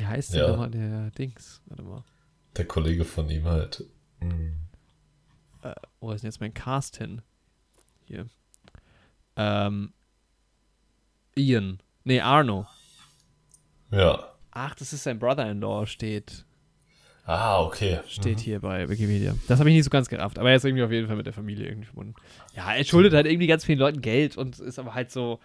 Wie heißt ja. denn nochmal der Dings? Warte mal. Der Kollege von ihm halt. Mhm. Äh, wo ist denn jetzt mein Cast hin? Hier. Ähm, Ian. Nee, Arno. Ja. Ach, das ist sein Brother-in-Law, steht. Ah, okay. Steht mhm. hier bei Wikipedia. Das habe ich nicht so ganz gerafft, aber er ist irgendwie auf jeden Fall mit der Familie irgendwie verbunden. Ja, er schuldet halt irgendwie ganz vielen Leuten Geld und ist aber halt so,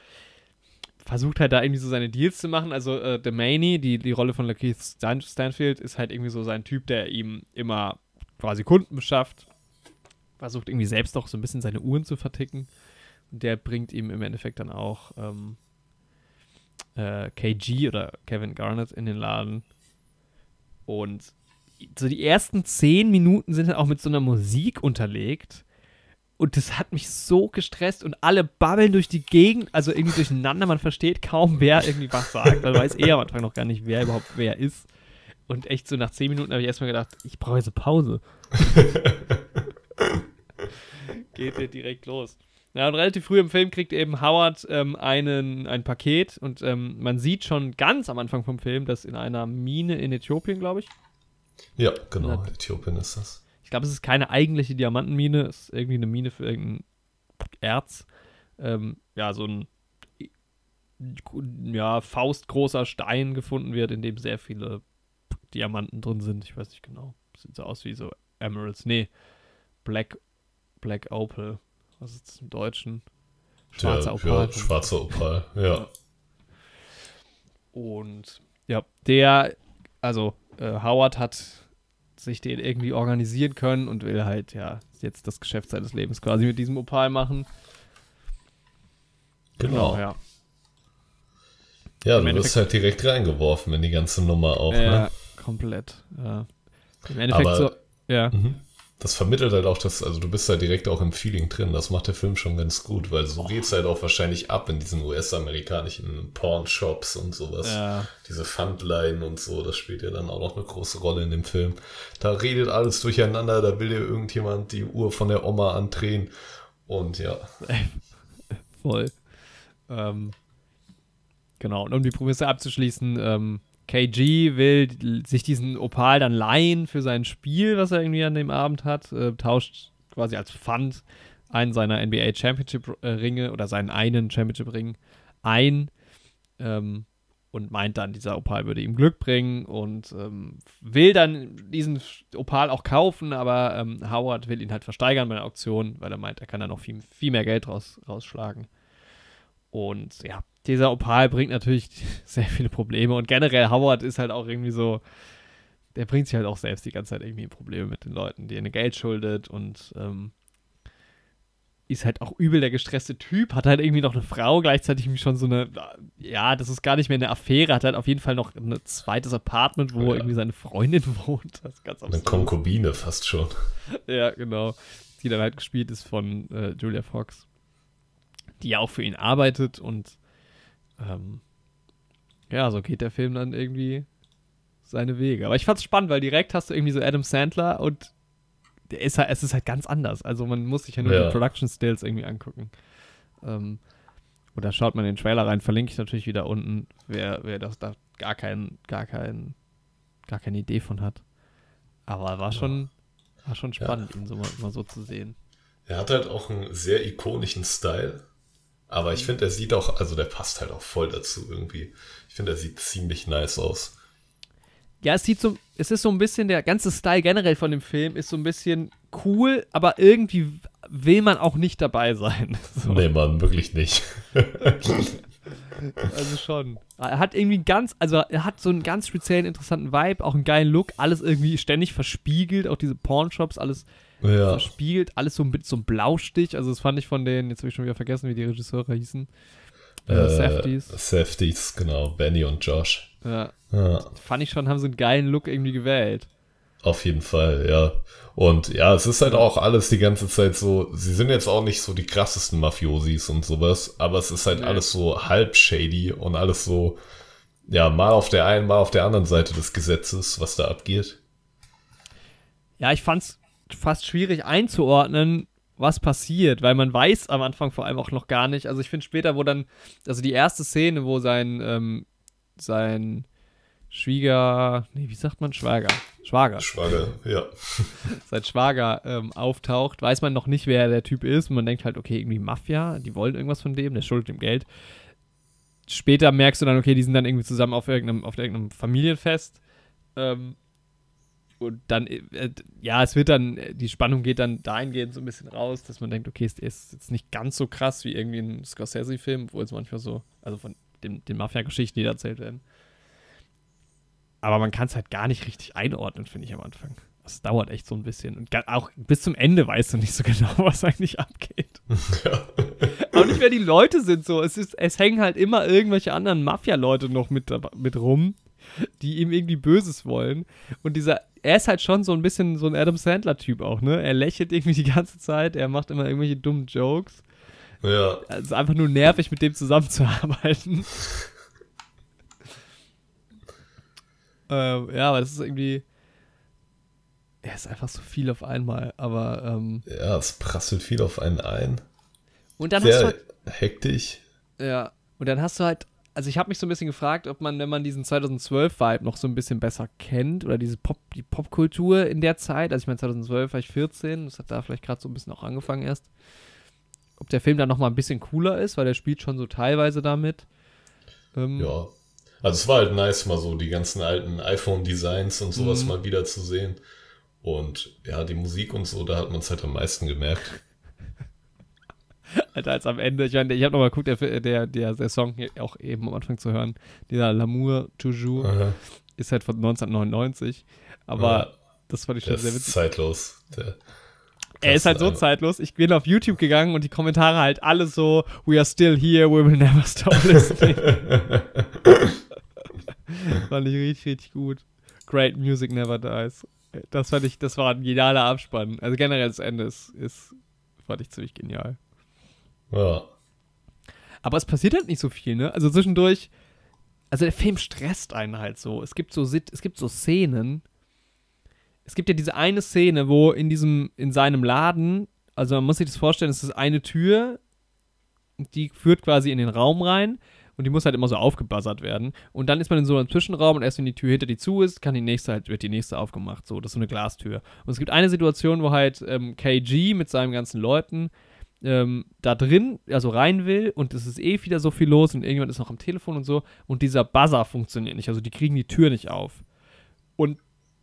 versucht halt da irgendwie so seine Deals zu machen. Also äh, The Maney, die, die Rolle von Lakeith Stan Stanfield, ist halt irgendwie so sein Typ, der ihm immer quasi Kunden beschafft versucht irgendwie selbst auch so ein bisschen seine Uhren zu verticken. Und der bringt ihm im Endeffekt dann auch ähm, äh, KG oder Kevin Garnett in den Laden. Und so die ersten zehn Minuten sind dann auch mit so einer Musik unterlegt, Und das hat mich so gestresst und alle babbeln durch die Gegend, also irgendwie durcheinander. Man versteht kaum, wer irgendwie was sagt. Man weiß eher am Anfang noch gar nicht, wer überhaupt wer ist. Und echt so nach zehn Minuten habe ich erstmal gedacht, ich brauche jetzt eine Pause. Geht dir direkt los. Ja, und relativ früh im Film kriegt eben Howard ähm, einen, ein Paket und ähm, man sieht schon ganz am Anfang vom Film, dass in einer Mine in Äthiopien, glaube ich. Ja, genau, Äthiopien ist das. Ich glaube, es ist keine eigentliche Diamantenmine, es ist irgendwie eine Mine für irgendein Erz. Ähm, ja, so ein ja, faustgroßer Stein gefunden wird, in dem sehr viele Diamanten drin sind. Ich weiß nicht genau. Sieht so aus wie so Emeralds. Nee, Black, Black Opal. Was ist das im Deutschen? Schwarzer Opal. Ja, schwarzer Opal, ja. Und ja, der, also äh, Howard hat sich den irgendwie organisieren können und will halt, ja, jetzt das Geschäft seines Lebens quasi mit diesem Opal machen. Genau. genau ja. Ja, du wirst halt direkt reingeworfen in die ganze Nummer auch, ja, ne? komplett. Ja. Im Endeffekt Aber, so, ja. Mhm das vermittelt halt auch das, also du bist halt direkt auch im Feeling drin. Das macht der Film schon ganz gut, weil so oh. geht's halt auch wahrscheinlich ab in diesen US-amerikanischen Porn-Shops und sowas. Ja. Diese Pfandleihen und so, das spielt ja dann auch noch eine große Rolle in dem Film. Da redet alles durcheinander, da will dir irgendjemand die Uhr von der Oma andrehen und ja. Voll. Ähm, genau, und um die Prämisse abzuschließen, ähm, KG will sich diesen Opal dann leihen für sein Spiel, was er irgendwie an dem Abend hat, äh, tauscht quasi als Pfand einen seiner NBA Championship äh, Ringe oder seinen einen Championship Ring ein ähm, und meint dann, dieser Opal würde ihm Glück bringen und ähm, will dann diesen Opal auch kaufen, aber ähm, Howard will ihn halt versteigern bei der Auktion, weil er meint, er kann da noch viel, viel mehr Geld raus, rausschlagen. Und ja, dieser Opal bringt natürlich sehr viele Probleme und generell Howard ist halt auch irgendwie so, der bringt sich halt auch selbst die ganze Zeit irgendwie Probleme mit den Leuten, die er Geld schuldet und ähm, ist halt auch übel der gestresste Typ, hat halt irgendwie noch eine Frau, gleichzeitig schon so eine, ja, das ist gar nicht mehr eine Affäre, hat halt auf jeden Fall noch ein zweites Apartment, wo ja. irgendwie seine Freundin wohnt. Das ist ganz Eine Konkubine fast schon. ja, genau. Die dann halt gespielt ist von äh, Julia Fox, die ja auch für ihn arbeitet und ähm, ja, so geht der Film dann irgendwie seine Wege. Aber ich fand's spannend, weil direkt hast du irgendwie so Adam Sandler und der ist halt, es ist halt ganz anders. Also man muss sich ja nur ja. die Production Stills irgendwie angucken. Ähm, oder schaut man den Trailer rein, verlinke ich natürlich wieder unten, wer, wer das da gar kein, gar kein, gar keine Idee von hat. Aber war schon, war schon spannend, ja. ihn so mal, mal so zu sehen. Er hat halt auch einen sehr ikonischen Style. Aber ich finde, er sieht auch, also der passt halt auch voll dazu irgendwie. Ich finde, er sieht ziemlich nice aus. Ja, es sieht so, es ist so ein bisschen, der ganze Style generell von dem Film ist so ein bisschen cool, aber irgendwie will man auch nicht dabei sein. So. Nee, man, wirklich nicht. also schon. Er hat irgendwie ganz, also er hat so einen ganz speziellen, interessanten Vibe, auch einen geilen Look, alles irgendwie ständig verspiegelt, auch diese Pornshops, alles ja. verspiegelt, alles so mit so einem Blaustich. Also das fand ich von den, jetzt habe ich schon wieder vergessen, wie die Regisseure hießen. Äh, äh Safties. Safties, genau. Benny und Josh. Ja. ja. Fand ich schon, haben so einen geilen Look irgendwie gewählt. Auf jeden Fall, ja. Und ja, es ist halt auch alles die ganze Zeit so, sie sind jetzt auch nicht so die krassesten Mafiosis und sowas, aber es ist halt nee. alles so halb shady und alles so, ja, mal auf der einen, mal auf der anderen Seite des Gesetzes, was da abgeht. Ja, ich fand's fast schwierig einzuordnen, was passiert, weil man weiß am Anfang vor allem auch noch gar nicht. Also ich finde später, wo dann, also die erste Szene, wo sein, ähm, sein Schwieger, nee, wie sagt man Schwager? Schwager. Schwager, ja. sein Schwager ähm, auftaucht, weiß man noch nicht, wer der Typ ist. Und man denkt halt, okay, irgendwie Mafia, die wollen irgendwas von dem, der schuldet ihm Geld. Später merkst du dann, okay, die sind dann irgendwie zusammen auf irgendeinem, auf irgendeinem Familienfest. Ähm, und dann, äh, ja, es wird dann, die Spannung geht dann dahingehend so ein bisschen raus, dass man denkt, okay, es ist jetzt nicht ganz so krass wie irgendwie ein Scorsese-Film, wo es manchmal so, also von den, den Mafia-Geschichten, die da erzählt werden. Aber man kann es halt gar nicht richtig einordnen, finde ich am Anfang. Das dauert echt so ein bisschen. Und auch bis zum Ende weißt du nicht so genau, was eigentlich abgeht. Ja. Auch nicht, wer die Leute sind so. Es, ist, es hängen halt immer irgendwelche anderen Mafia-Leute noch mit, mit rum die ihm irgendwie Böses wollen. Und dieser, er ist halt schon so ein bisschen so ein Adam Sandler-Typ auch, ne? Er lächelt irgendwie die ganze Zeit, er macht immer irgendwelche dummen Jokes. Ja. Es ist einfach nur nervig, mit dem zusammenzuarbeiten. ähm, ja, aber das ist irgendwie. Er ist einfach so viel auf einmal, aber. Ähm, Ja, es prasselt viel auf einen ein. und dann hast du Sehr halt, hektisch. Ja, und dann hast du halt. Also ich habe mich so ein bisschen gefragt, ob man, wenn man diesen 2012-Vibe noch so ein bisschen besser kennt oder diese Pop, die Popkultur in der Zeit, also ich meine 2012 war ich 14, das hat da vielleicht gerade so ein bisschen auch angefangen erst, ob der Film dann noch mal ein bisschen cooler ist, weil der spielt schon so teilweise damit. Ähm, Ja. Also es war halt nice, mal so die ganzen alten iPhone-Designs und sowas Mhm. mal wieder zu sehen. Und ja, die Musik und so, da hat man es halt am meisten gemerkt. Alter, als am Ende, ich meine, ich habe nochmal geguckt, der, der, der, der Song hier auch eben am Anfang zu hören, dieser L'amour toujours, Aha. ist halt von 1999, aber Ja. das fand ich Der schon sehr ist witzig. zeitlos. Der, Er ist halt so zeitlos. Ich bin auf YouTube gegangen und die Kommentare halt alle so, we are still here, we will never stop listening. fand ich richtig, richtig gut. Great music never dies. Das fand ich, das war ein genialer Abspann. Also generell das Ende ist, ist fand ich ziemlich genial. Ja. Aber es passiert halt nicht so viel, ne? Also zwischendurch, also der Film stresst einen halt so. Es gibt so, es gibt so Szenen. Es gibt ja diese eine Szene, wo in diesem, in seinem Laden, also man muss sich das vorstellen, es ist eine Tür, die führt quasi in den Raum rein und die muss halt immer so aufgebuzzert werden. Und dann ist man in so einem Zwischenraum und erst wenn die Tür hinter die zu ist, kann die nächste halt, wird die nächste aufgemacht. So, das ist so eine Glastür. Und es gibt eine Situation, wo halt ähm, KG mit seinen ganzen Leuten ähm, da drin, also rein will und es ist eh wieder so viel los und irgendjemand ist noch am Telefon und so und dieser Buzzer funktioniert nicht, also die kriegen die Tür nicht auf. Und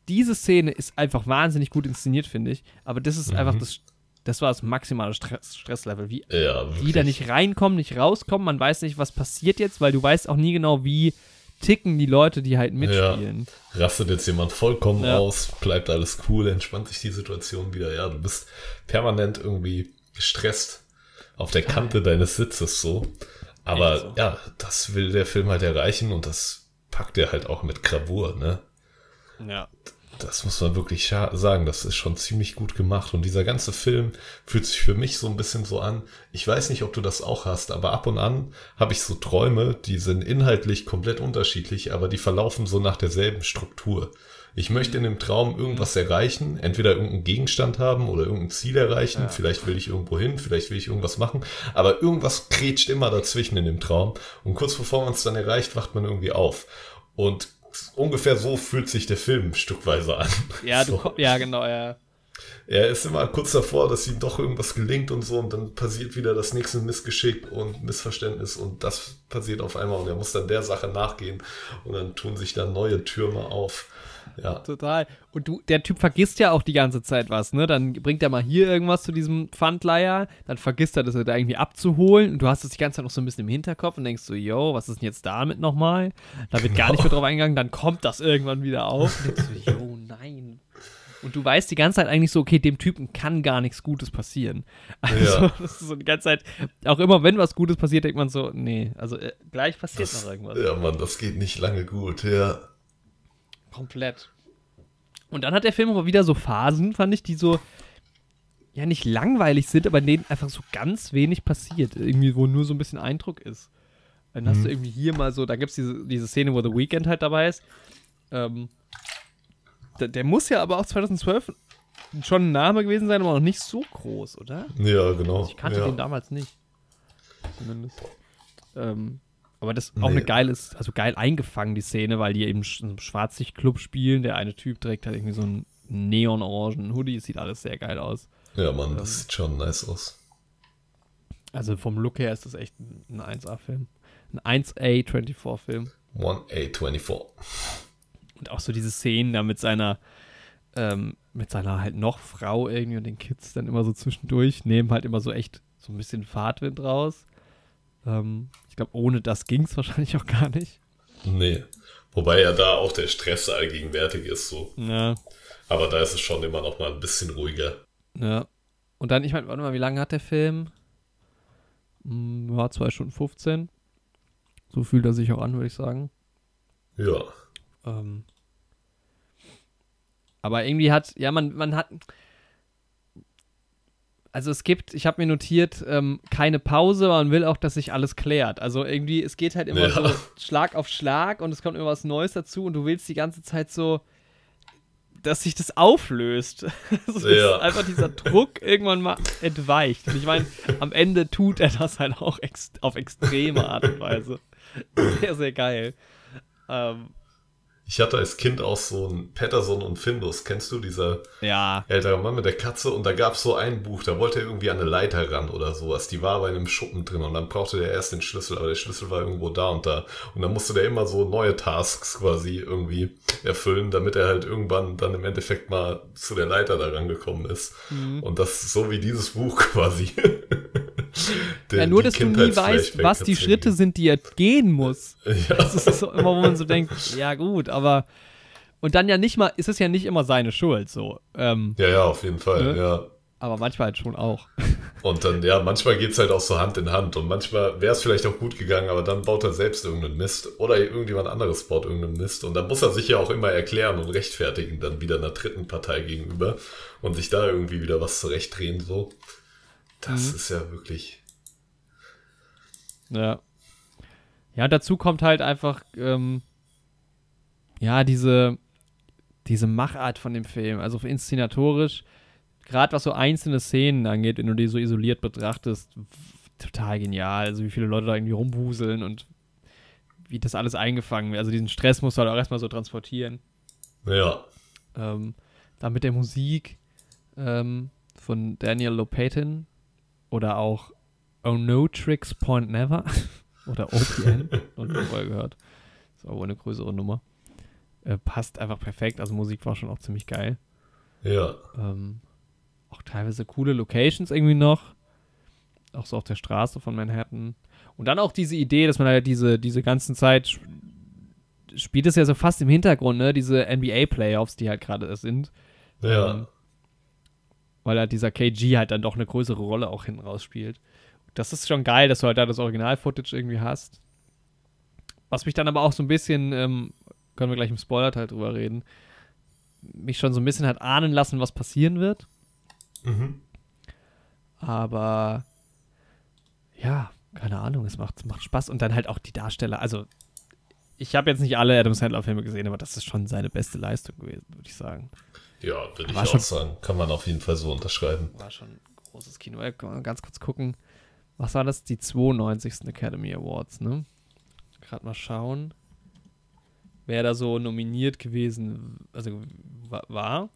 diese Szene ist einfach wahnsinnig gut inszeniert, finde ich, aber das ist Mhm. einfach das, das war das maximale Stress, Stresslevel, wie Ja, die da nicht reinkommen, nicht rauskommen, man weiß nicht, was passiert jetzt, weil du weißt auch nie genau, wie ticken die Leute, die halt mitspielen. rastet jetzt jemand vollkommen Ja. aus, bleibt alles cool, entspannt sich die Situation wieder. Ja, du bist permanent irgendwie gestresst auf der Kante deines Sitzes so. Aber so. ja, das will der Film halt erreichen und das packt er halt auch mit Gravur, ne? Ja. Das muss man wirklich sagen, das ist schon ziemlich gut gemacht. Und dieser ganze Film fühlt sich für mich so ein bisschen so an. Ich weiß nicht, ob du das auch hast, aber ab und an habe ich so Träume, die sind inhaltlich komplett unterschiedlich, aber die verlaufen so nach derselben Struktur. Ich möchte in dem Traum irgendwas erreichen, entweder irgendeinen Gegenstand haben oder irgendein Ziel erreichen. Ja. Vielleicht will ich irgendwo hin, vielleicht will ich irgendwas machen, aber irgendwas kretscht immer dazwischen in dem Traum. Und kurz bevor man es dann erreicht, wacht man irgendwie auf. Und ungefähr so fühlt sich der Film stückweise an. Ja, du so. komm- ja, genau, ja. Er ist immer kurz davor, dass ihm doch irgendwas gelingt und so und dann passiert wieder das nächste Missgeschick und Missverständnis und das passiert auf einmal und er muss dann der Sache nachgehen und dann tun sich dann neue Türme auf. Ja, Total. Und du, der Typ vergisst ja auch die ganze Zeit was, ne? Dann bringt er mal hier irgendwas zu diesem Pfandleier, dann vergisst er das da irgendwie abzuholen und du hast es die ganze Zeit noch so ein bisschen im Hinterkopf und denkst so, yo, was ist denn jetzt damit nochmal? Da wird gar nicht mehr drauf eingegangen, dann kommt das irgendwann wieder auf und denkst so, yo, nein. Und du weißt die ganze Zeit eigentlich so, okay, dem Typen kann gar nichts Gutes passieren. Also, Ja. das ist so die ganze Zeit, auch immer wenn was Gutes passiert, denkt man so, nee, also äh, gleich passiert das, noch irgendwas. ja Mann, das geht nicht lange gut, ja. Komplett. Und dann hat der Film aber wieder so Phasen, fand ich, die so, ja, nicht langweilig sind, aber in denen einfach so ganz wenig passiert. Irgendwie, wo nur so ein bisschen Eindruck ist. Dann hast Mhm. du irgendwie hier mal so, da gibt es diese, diese Szene, wo The Weeknd halt dabei ist. Ähm, der, der muss ja aber auch 2012 schon ein Name gewesen sein, aber noch nicht so groß, oder? Ja, genau. Ich kannte ja. den damals nicht. Zumindest. Ähm, aber das ist auch eine Nee. geile, ist, also geil eingefangen, die Szene, weil die eben in einem Schwarzlichtclub spielen. Der eine Typ trägt halt irgendwie so einen neon-orangen Hoodie. Sieht alles sehr geil aus. Ja, Mann, das sieht schon nice aus. Also vom Look her ist das echt ein ein 1A-Film. Ein 1A24-Film. 1A24. Und auch so diese Szenen da mit seiner, ähm, mit seiner halt noch Frau irgendwie und den Kids dann immer so zwischendurch, nehmen halt immer so echt so ein bisschen Fahrtwind raus. Ähm, ich glaube, ohne das ging es wahrscheinlich auch gar nicht. Nee. Wobei ja da auch der Stress allgegenwärtig ist, so. Ja, Aber da ist es schon immer noch mal ein bisschen ruhiger. ja. Und dann, ich meine, warte mal, wie lange hat der Film? Hm, Ja, 2 Stunden 15. So fühlt er sich auch an, würde ich sagen. Ja. Ähm, aber irgendwie hat, ja, man, man hat. Also es gibt, ich habe mir notiert, ähm, keine Pause, man will auch, dass sich alles klärt. Also irgendwie, es geht halt immer Ja. so Schlag auf Schlag und es kommt immer was Neues dazu und du willst die ganze Zeit so, dass sich das auflöst. Es Ja. einfach dieser Druck irgendwann mal entweicht. Und ich meine, am Ende tut er das halt auch ex auf extreme Art und Weise. Sehr, sehr geil. Ähm, Ich hatte als Kind auch so ein Patterson und Findus. Kennst du dieser ja, ältere Mann mit der Katze? Und da gab es so ein Buch, da wollte er irgendwie an eine Leiter ran oder sowas. Die war bei einem Schuppen drin und dann brauchte der erst den Schlüssel, aber der Schlüssel war irgendwo da und da. Und dann musste der immer so neue Tasks quasi irgendwie erfüllen, damit er halt irgendwann dann im Endeffekt mal zu der Leiter da rangekommen ist. Mhm. Und das ist so wie dieses Buch quasi. Der- ja, nur, dass du nie weißt, was die. Schritte sind, die er gehen muss. Ja. Das ist so immer, wo man so denkt, ja gut, aber und dann ja nicht mal, ist es ja nicht immer seine Schuld, so. Ähm, ja, ja, auf jeden Fall, Ne? ja. aber manchmal halt schon auch. Und dann, ja, manchmal geht's halt auch so Hand in Hand und manchmal wäre es vielleicht auch gut gegangen, aber dann baut er selbst irgendeinen Mist oder irgendjemand anderes baut irgendeinen Mist und dann muss er sich ja auch immer erklären und rechtfertigen dann wieder einer dritten Partei gegenüber und sich da irgendwie wieder was zurechtdrehen, so. Das Mhm. ist ja wirklich, Ja. Ja, dazu kommt halt einfach, ähm, ja, diese, diese Machart von dem Film, also inszenatorisch, gerade was so einzelne Szenen angeht, wenn du die so isoliert betrachtest, total genial. Also wie viele Leute da irgendwie rumwuseln und wie das alles eingefangen wird. Also diesen Stress musst du halt auch erstmal so transportieren. ja, Ähm, dann mit der Musik ähm, von Daniel Lopatin oder auch Oh No Tricks Point Never oder OPN, nie vorher gehört. Ist aber wohl eine größere Nummer. Äh, passt einfach perfekt, also Musik war schon auch ziemlich geil. ja, Ähm, auch teilweise coole Locations irgendwie noch. Auch so auf der Straße von Manhattan. Und dann auch diese Idee, dass man halt diese, diese ganzen Zeit sp- spielt es ja so fast im Hintergrund, ne? Diese NBA-Playoffs, die halt gerade sind. ja, Ähm, weil halt dieser KG halt dann doch eine größere Rolle auch hinten raus spielt. Das ist schon geil, dass du halt da das Original-Footage irgendwie hast. Was mich dann aber auch so ein bisschen, ähm, können wir gleich im Spoiler-Teil drüber reden, mich schon so ein bisschen hat ahnen lassen, was passieren wird. mhm. Aber ja, keine Ahnung, es macht, macht Spaß. Und dann halt auch die Darsteller. Also, ich habe jetzt nicht alle Adam Sandler-Filme gesehen, aber das ist schon seine beste Leistung gewesen, würde ich sagen. Ja, würde ich auch schon- sagen, kann man auf jeden Fall so unterschreiben. War schon ein großes Kino. Kann man ganz kurz gucken. Was war das? Die 92. Academy Awards, ne? Gerade mal schauen, wer da so nominiert gewesen also wa- war.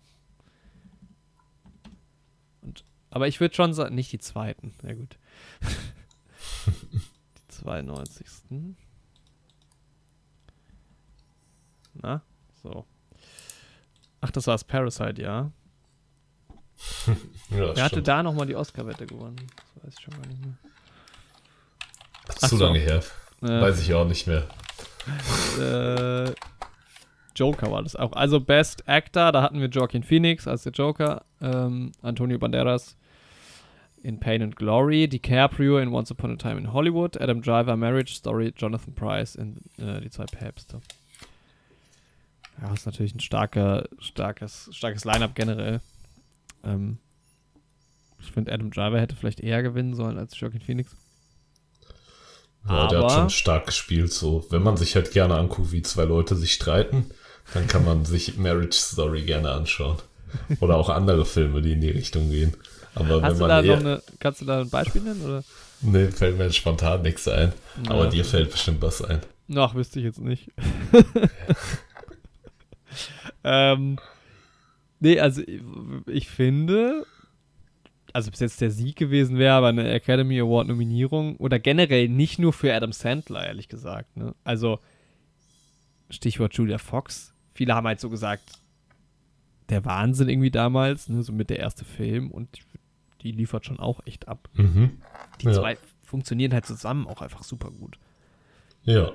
Und, aber ich würde schon sagen, nicht die zweiten. Na gut. die 92. Na, so. Ach, das war das Parasite, ja. Ja, Wer hatte da nochmal die Oscar-Wette gewonnen? Das weiß ich schon gar nicht mehr. Ach Zu so. lange her. Äh, Weiß ich auch nicht mehr. äh, Joker war das auch. Also Best Actor, da hatten wir Joaquin Phoenix als der Joker, ähm, Antonio Banderas in Pain and Glory, DiCaprio in Once Upon a Time in Hollywood, Adam Driver Marriage Story, Jonathan Price in äh, Die zwei Päpste. Ja, ist natürlich ein starker, starkes, starkes Line-Up generell. Ähm, ich finde, Adam Driver hätte vielleicht eher gewinnen sollen als Joaquin Phoenix. Ja, der hat Aber- schon stark gespielt. So, wenn man sich halt gerne anguckt, wie zwei Leute sich streiten, dann kann man sich Marriage Story gerne anschauen. Oder auch andere Filme, die in die Richtung gehen. Aber Hast wenn du man eher, eine, kannst du da ein Beispiel nennen? Oder? nee, fällt mir spontan nichts ein. Aber Ja. dir fällt bestimmt was ein. Ach, wüsste ich jetzt nicht. ähm, nee, also ich, ich finde, also bis jetzt der Sieg gewesen wäre, aber eine Academy Award Nominierung oder generell nicht nur für Adam Sandler, ehrlich gesagt. Ne? Also Stichwort Julia Fox. Viele haben halt so gesagt, der Wahnsinn irgendwie damals, ne? so mit der erste Film und die liefert schon auch echt ab. Mhm. Die Ja. zwei funktionieren halt zusammen auch einfach super gut. Ja,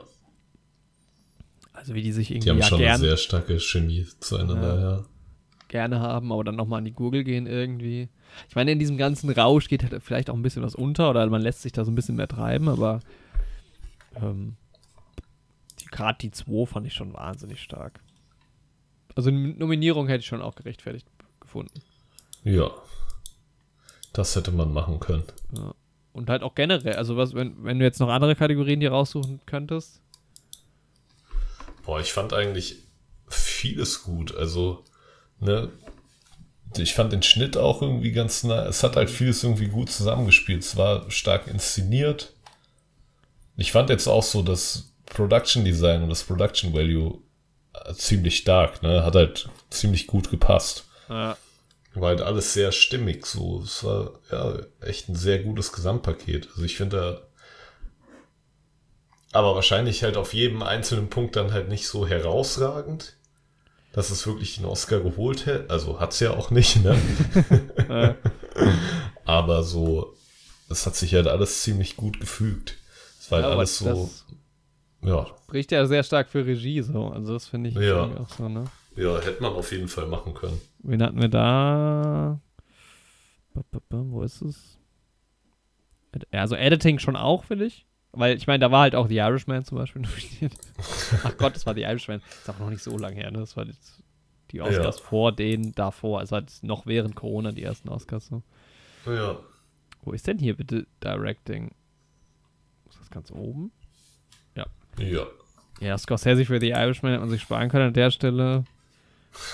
Also wie die sich die irgendwie haben ja schon gern, eine sehr starke Chemie zueinander, ja. gerne haben, aber dann nochmal an die Gurgel gehen irgendwie. Ich meine, in diesem ganzen Rausch geht halt vielleicht auch ein bisschen was unter oder man lässt sich da so ein bisschen mehr treiben, aber ähm, die gerade die 2 fand ich schon wahnsinnig stark. Also eine Nominierung hätte ich schon auch gerechtfertigt gefunden. Ja. Das hätte man machen können. Ja. Und halt auch generell, also was, wenn, wenn du jetzt noch andere Kategorien dir raussuchen könntest. Boah, ich fand eigentlich vieles gut. Also, ne, ich fand den Schnitt auch irgendwie ganz nah. Es hat halt vieles irgendwie gut zusammengespielt. Es war stark inszeniert. Ich fand jetzt auch so das Production Design und das Production Value äh, ziemlich stark, ne? Hat halt ziemlich gut gepasst. Ja. War halt alles sehr stimmig, so. Es war ja echt ein sehr gutes Gesamtpaket. Also ich finde da. Aber wahrscheinlich halt auf jedem einzelnen Punkt dann halt nicht so herausragend, dass es wirklich den Oscar geholt hätte. Also hat's ja auch nicht, ne? Ja. Aber so, es hat sich halt alles ziemlich gut gefügt. Es war halt Ja, alles so, ja, spricht ja sehr stark für Regie so. Also das finde ich Ja. auch so, ne? ja, hätte man auf jeden Fall machen können. Wen hatten wir da? Wo ist es? Also Editing schon auch, finde ich. Weil ich meine, da war halt auch The Irishman zum Beispiel nominiert. Ach Gott, das war The Irishman. Das ist auch noch nicht so lange her, ne? Das war jetzt die Oscars Ja. vor denen davor. Also halt noch während Corona die ersten Oscars so. Ja, Wo ist denn hier bitte Directing? Ist das ganz oben? ja, Ja, Scorsese für The Irishman hätte man sich sparen können an der Stelle.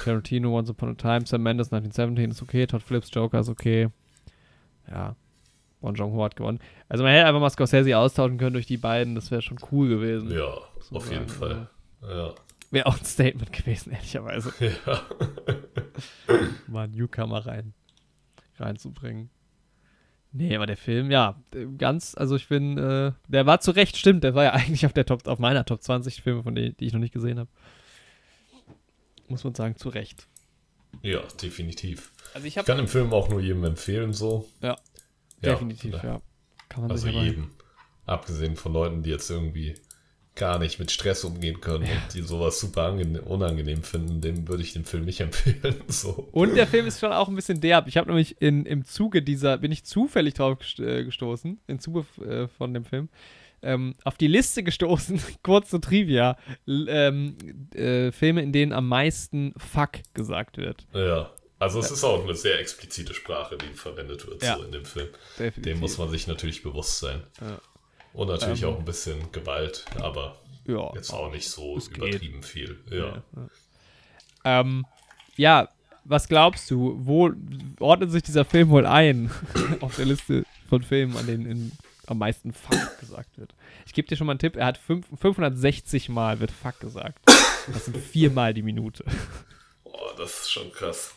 Tarantino, Once Upon a Time, Sam Mendes 1917 ist okay, Todd Phillips Joker ist okay. Ja, Bon Jong-ho hat gewonnen. Also man hätte einfach mal Scorsese austauschen können durch die beiden, das wäre schon cool gewesen. ja, So auf jeden sagen, Fall. Ja, Wäre auch ein Statement gewesen, ehrlicherweise, ja, mal einen Newcomer rein, reinzubringen. Nee, aber der Film, ja, ganz, also ich bin, äh, der war zu Recht, stimmt, der war ja eigentlich auf der Top, auf meiner Top 20 Filme, von denen, die ich noch nicht gesehen habe. Muss man sagen, zu Recht. ja, definitiv. Also ich Ich kann den Film auch nur jedem empfehlen, so. Ja, definitiv, ja. Kann man Also jedem. Abgesehen von Leuten, die jetzt irgendwie gar nicht mit Stress umgehen können und die sowas super angene- unangenehm finden, dem würde ich den Film nicht empfehlen. So. Und der Film ist schon auch ein bisschen derb. Ich habe nämlich in, im Zuge dieser, bin ich zufällig drauf äh, gestoßen, im Zuge äh, von dem Film, ähm, auf die Liste gestoßen, kurz zur Trivia, ähm, äh, Filme, in denen am meisten Fuck gesagt wird. Ja. Also es ist auch eine sehr explizite Sprache, die verwendet wird Ja. so in dem Film. Definitiv. Dem muss man sich natürlich bewusst sein. Ja. Und natürlich Ähm. auch ein bisschen Gewalt, aber ja. jetzt auch nicht so es geht. übertrieben viel. Ja. Ja. Ähm, ja, was glaubst du? Wo ordnet sich dieser Film wohl ein auf der Liste von Filmen, an denen in, am meisten Fuck gesagt wird? Ich gebe dir schon mal einen Tipp: Er hat fünf, 560 Mal wird Fuck gesagt. Das sind viermal die Minute. Oh, das ist schon krass.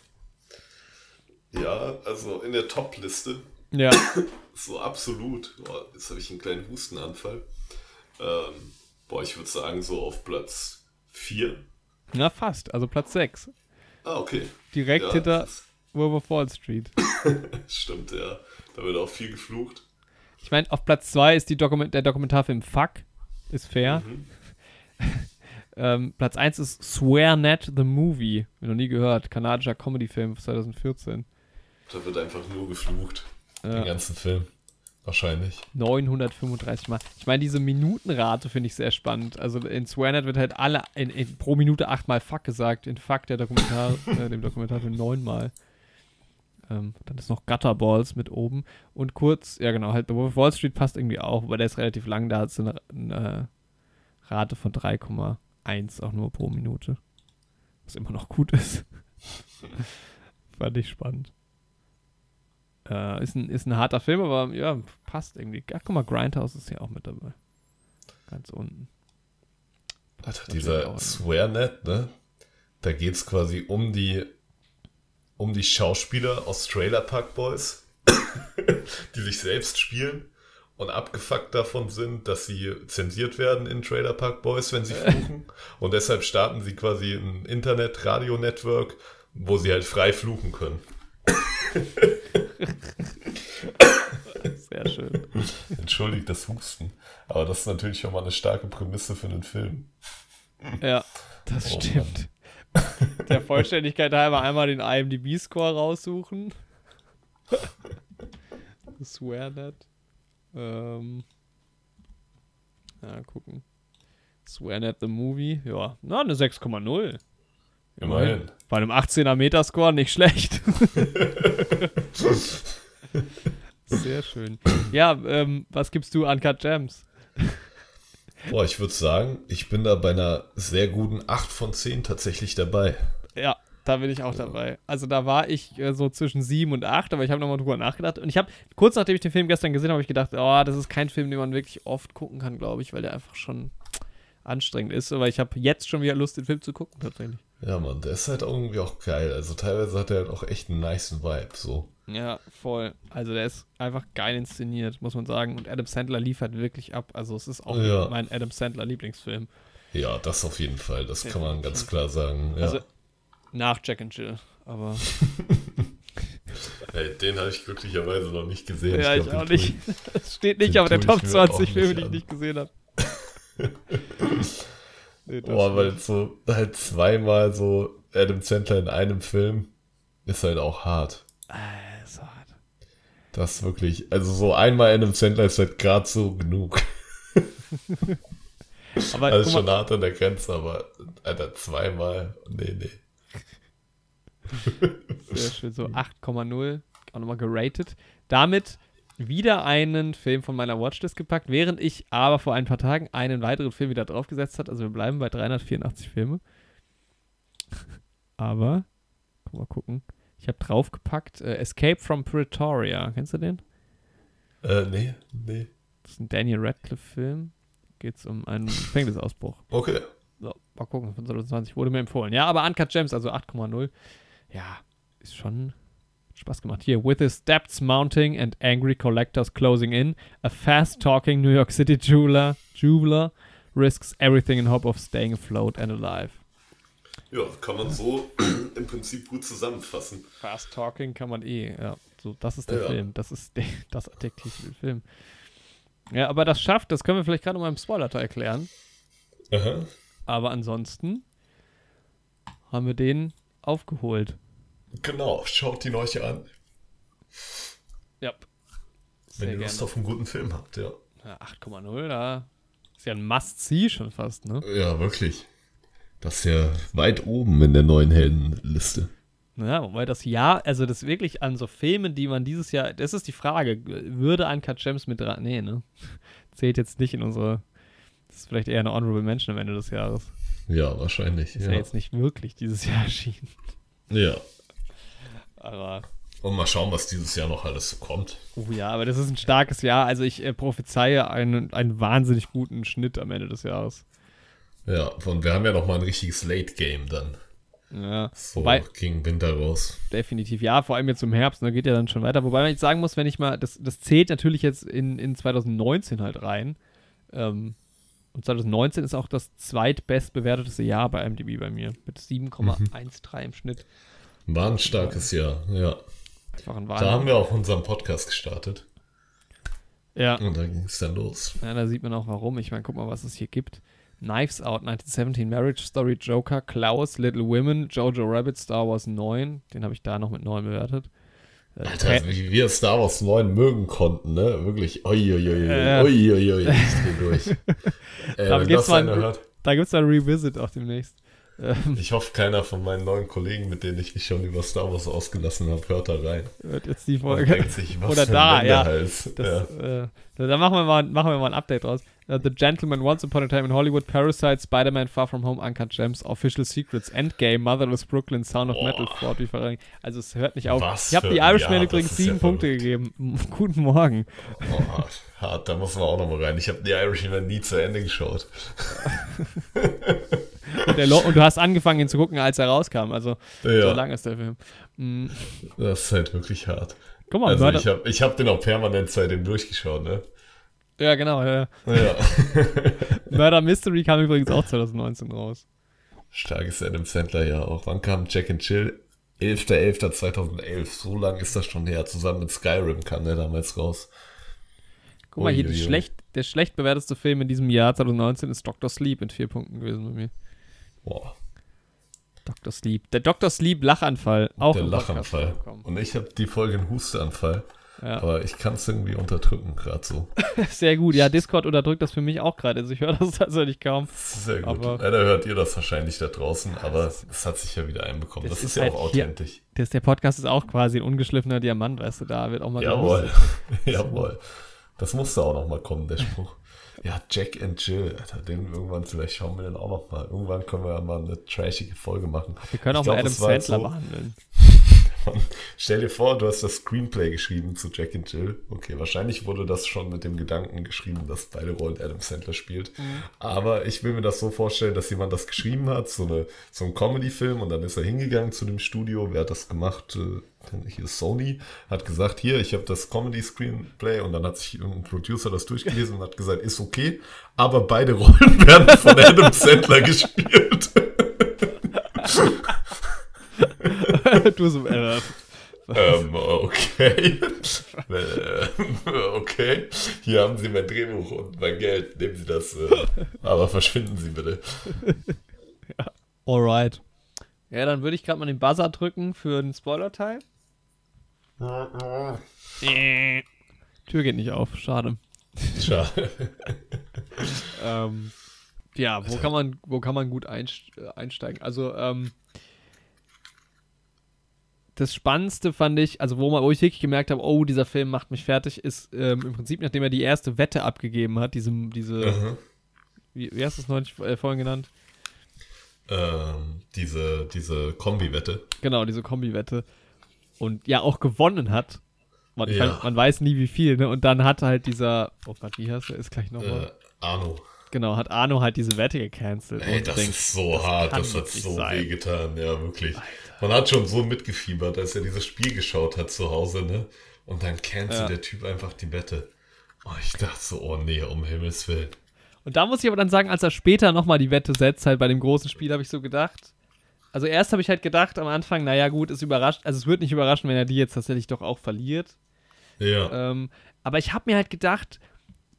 Ja, also in der Top-Liste Ja, so absolut. Boah, jetzt habe ich einen kleinen Hustenanfall. Ähm, boah, ich würde sagen, so auf Platz 4. na fast. Also Platz 6. Ah, okay. Direkt Ja, hinter Wall Street. stimmt, ja. Da wird auch viel geflucht. Ich meine, auf Platz 2 ist die Dokument der Dokumentarfilm Fuck. Ist fair. Mhm. Ähm, Platz 1 ist SwearNet the Movie. Noch nie gehört. Kanadischer Comedy-Film 2014. Da wird einfach nur geflucht. Den Äh, ganzen Film. Wahrscheinlich. 935 Mal. Ich meine, diese Minutenrate finde ich sehr spannend. Also in SwearNet wird halt alle in, in, pro Minute achtmal Fuck gesagt. In Fuck der Dokumentar, äh, dem Dokumentarfilm neunmal. Ähm, dann ist noch Gutterballs mit oben. Und kurz, ja genau, halt The Wolf of Wall Street passt irgendwie auch, aber der ist relativ lang. Da hat es eine, eine Rate von 3,1 auch nur pro Minute. Was immer noch gut ist. Fand ich spannend. Äh, ist, ein, ist ein harter Film, aber ja, passt irgendwie. Ach, guck mal, Grindhouse ist ja auch mit dabei. Ganz unten. Alter, dieser ne? SwearNet, ne? Da geht es quasi um die um die Schauspieler aus Trailer Park Boys, die sich selbst spielen und abgefuckt davon sind, dass sie zensiert werden in Trailer Park Boys, wenn sie fluchen. Und deshalb starten sie quasi ein Internet-Radio-Network, wo sie halt frei fluchen können. Sehr schön. Entschuldigt das Husten. Aber das ist natürlich schon mal eine starke Prämisse für einen Film. Ja, das Oh stimmt. Der Vollständigkeit halber einmal den IMDb-Score raussuchen. SwearNet. Ähm. Ja, gucken. Swear at the Movie, ja, na, eine 6,0. Immerhin. Bei einem 18er Metascore nicht schlecht. Sehr schön. Ja, ähm, was gibst du an Cut Gems? Boah, ich würde sagen, ich bin da bei einer sehr guten 8 von 10 tatsächlich dabei. Ja, da bin ich auch dabei. Also da war ich äh, so zwischen 7 und 8, aber ich habe nochmal drüber nachgedacht. Und ich habe, kurz nachdem ich den Film gestern gesehen habe, habe ich gedacht, oh, das ist kein Film, den man wirklich oft gucken kann, glaube ich, weil der einfach schon anstrengend ist. Aber ich habe jetzt schon wieder Lust, den Film zu gucken, tatsächlich. Ja, Mann, der ist halt irgendwie auch geil. Also teilweise hat er halt auch echt einen nice Vibe, so. Ja, voll. Also der ist einfach geil inszeniert, muss man sagen. Und Adam Sandler liefert wirklich ab. Also es ist auch Ja. mein Adam Sandler Lieblingsfilm. Ja, das auf jeden Fall. Das kann man ganz klar sagen. Ja. Also nach Jack and Jill. Aber Ey, den habe ich glücklicherweise noch nicht gesehen. ja, ich, glaub, auch den nicht. tue Es steht nicht auf der ich Top mir auch 20 nicht Filme, die ich nicht gesehen habe. nee, boah, weil so halt zweimal so Adam Sandler in einem Film ist halt auch hart. äh, ist hart. Das ist wirklich, also so einmal Adam Sandler ist halt gerade so genug. Aber Also guck schon mal, hart an der Grenze, aber Alter, zweimal, nee, nee. sehr schön, so 8,0. Auch nochmal geratet. Damit wieder einen Film von meiner Watchlist gepackt, während ich aber vor ein paar Tagen einen weiteren Film wieder draufgesetzt hat. Also wir bleiben bei 384 Filme. Aber, guck mal gucken. Ich habe draufgepackt äh, Escape from Pretoria. Kennst du den? Äh, nee, nee. Das ist ein Daniel Radcliffe-Film. Geht es um einen Gefängnisausbruch. Okay. So, mal gucken, von 2020 wurde mir empfohlen. Ja, aber Uncut Gems, also 8,0. Ja, ist schon Spaß gemacht. Hier, with his debts mounting and angry collectors closing in, a fast-talking New York City jeweler, jeweler risks everything in hope of staying afloat and alive. Ja, kann man so im Prinzip gut zusammenfassen. Fast-talking kann man eh, ja. So, das ist der Ja. Film. Das ist der, das Adjektiv für den Film. Ja, aber das schafft, das können wir vielleicht gerade mal im Spoiler-Teil erklären. Aha. Aber ansonsten haben wir den aufgeholt. Genau, schaut ihn euch an, Ja. wenn Sehr ihr Lust gerne. auf einen guten Film habt, ja. Ja, 8,0, da ist ja ein Must-See schon fast, ne? Ja, wirklich. Das ist ja weit oben in der neuen Heldenliste. Ja, wobei das Jahr, also das wirklich an so Filmen, die man dieses Jahr, das ist die Frage, würde Uncut Gems mit dran, nee, ne? Zählt jetzt nicht in unsere, das ist vielleicht eher eine Honorable Mention am Ende des Jahres. Ja, wahrscheinlich. Ist ja, Ja. jetzt nicht wirklich dieses Jahr erschienen. ja. Aber, Und mal schauen, was dieses Jahr noch alles so kommt. oh ja, aber das ist ein starkes Jahr, also ich äh, prophezeie einen, einen wahnsinnig guten Schnitt am Ende des Jahres. Ja, und wir haben ja noch mal ein richtiges Late Game dann. Ja, So wobei, gegen Winter raus. Definitiv, ja, vor allem jetzt im Herbst, ne, geht ja dann schon weiter. Wobei man jetzt sagen muss, wenn ich mal, das, das zählt natürlich jetzt in, in 2019 halt rein. Ähm, und 2019 ist auch das zweitbestbewertetste Jahr bei MDB bei mir. Mit 7,13 im Schnitt. War ein starkes Jahr, ja. Einfach ein Da haben wir auch unseren Podcast gestartet. Ja. Und da ging es dann los. ja, da sieht man auch warum. Ich meine, guck mal, was es hier gibt. Knives Out 1917, Marriage Story, Joker, Klaus, Little Women, Jojo Rabbit, Star Wars 9. Den habe ich da noch mit 9 bewertet. Äh, Alter, also wie wir Star Wars 9 mögen konnten, ne? Wirklich, uiuiui, uiuiui, ich dreh durch. äh, gibt's mal hört, Da gibt es ein Revisit auch demnächst. Ähm, ich hoffe, keiner von meinen neuen Kollegen, mit denen ich mich schon über Star Wars ausgelassen habe, hört da rein. wird jetzt die Folge. sich, Oder da, ja. Das, ja. äh, da machen wir, mal, machen wir mal ein Update draus. Uh, The Gentleman, Once Upon a Time in Hollywood, Parasite, Spider-Man, Far From Home, Uncut Gems, Official Secrets, Endgame, Motherless Brooklyn, Sound of Boah. Metal, Ford wie Ferrari. Also es hört nicht auf. Was ich habe die Irishman ja, übrigens ist ja sieben Punkte gegeben. Guten Morgen. Oh, hart, hart, da muss man auch noch mal rein. Ich habe die Irishman nie zu Ende geschaut. Und, und du hast angefangen, ihn zu gucken, als er rauskam. Also so Ja, lang ist der Film. Mm, das ist halt wirklich hart. guck mal, Also ich habe ich hab den auch permanent seitdem durchgeschaut, ne? ja genau. Ja. Ja. Murder Mystery kam übrigens auch 2019 raus. Starkes Adam Sandler ja auch. Wann kam Jack and Chill? 11.11.2011. So lang ist das schon her. Zusammen mit Skyrim kam der damals raus. Guck mal, hier schlecht, der schlecht bewertetste Film in diesem Jahr 2019 ist Dr. Sleep mit vier Punkten gewesen bei mir. Boah, Dr. Sleep. Der Dr. Sleep Lachanfall. Auch der Lachanfall. Und ich habe die Folge einen Husteanfall. Ja. Aber ich kann es irgendwie unterdrücken, gerade so. Sehr gut. Ja, Discord unterdrückt das für mich auch gerade. Also ich höre das tatsächlich kaum. Sehr gut. Aber Leider hört ihr das wahrscheinlich da draußen, aber es hat sich ja wieder einbekommen. Das, das ist, ist, ja halt auch authentisch. Hier, das, der Podcast ist auch quasi ein ungeschliffener Diamant, weißt du, da wird auch mal Jawohl. Jawohl. Das musste auch noch mal kommen, der Spruch. Ja, Jack and Jill, Alter, den irgendwann, vielleicht schauen wir den auch noch mal. Irgendwann können wir ja mal eine trashige Folge machen. Wir können auch ich mal Adam Sandler so, behandeln. Stell dir vor, du hast das Screenplay geschrieben zu Jack and Jill. Okay, wahrscheinlich wurde das schon mit dem Gedanken geschrieben, dass beide Rollen Adam Sandler spielt. Mhm. Aber ich will mir das so vorstellen, dass jemand das geschrieben hat, so, eine, so ein Comedy-Film, und dann ist er hingegangen zu dem Studio. Wer hat das gemacht? Hier Sony, hat gesagt, hier, ich habe das Comedy-Screenplay und dann hat sich ein Producer das durchgelesen und hat gesagt, ist okay, aber beide Rollen werden von Adam Sandler gespielt. du so, äh, ähm, okay. okay. Hier haben Sie mein Drehbuch und mein Geld. Nehmen Sie das. Äh, aber verschwinden Sie bitte. Ja. Alright. Ja, dann würde ich gerade mal den Buzzer drücken für den Spoiler-Teil. Äh, Tür geht nicht auf. Schade. Schade. ähm, ja, wo kann man, wo kann man gut einsteigen? Also, ähm, das Spannendste fand ich, also wo, man, wo ich wirklich gemerkt habe, oh, dieser Film macht mich fertig, ist ähm, im Prinzip, nachdem er die erste Wette abgegeben hat, diese, diese mhm. wie, wie hast du es neulich äh, vorhin genannt? Ähm, diese, diese Kombi-Wette. Genau, diese Kombi-Wette. Und ja, auch gewonnen hat. Man, ja. kann, man, weiß nie, wie viel, ne? Und dann hat halt dieser, oh Gott, wie heißt der? Ist gleich nochmal. Äh, Arno. Genau, hat Arno halt diese Wette gecancelt. Ey, das denkst, ist so das hart, das hat so wehgetan, ja, wirklich. Alter. Man hat schon so mitgefiebert, als er dieses Spiel geschaut hat zu Hause, ne? Und dann cancelt ja. der Typ einfach die Wette. Oh, ich dachte so, oh nee, um Himmels Willen. Und da muss ich aber dann sagen, als er später nochmal die Wette setzt, halt bei dem großen Spiel, habe ich so gedacht. Also erst habe ich halt gedacht am Anfang, naja gut, es überrascht, also es wird nicht überraschen, wenn er die jetzt tatsächlich doch auch verliert. Ja. Ähm, aber ich habe mir halt gedacht,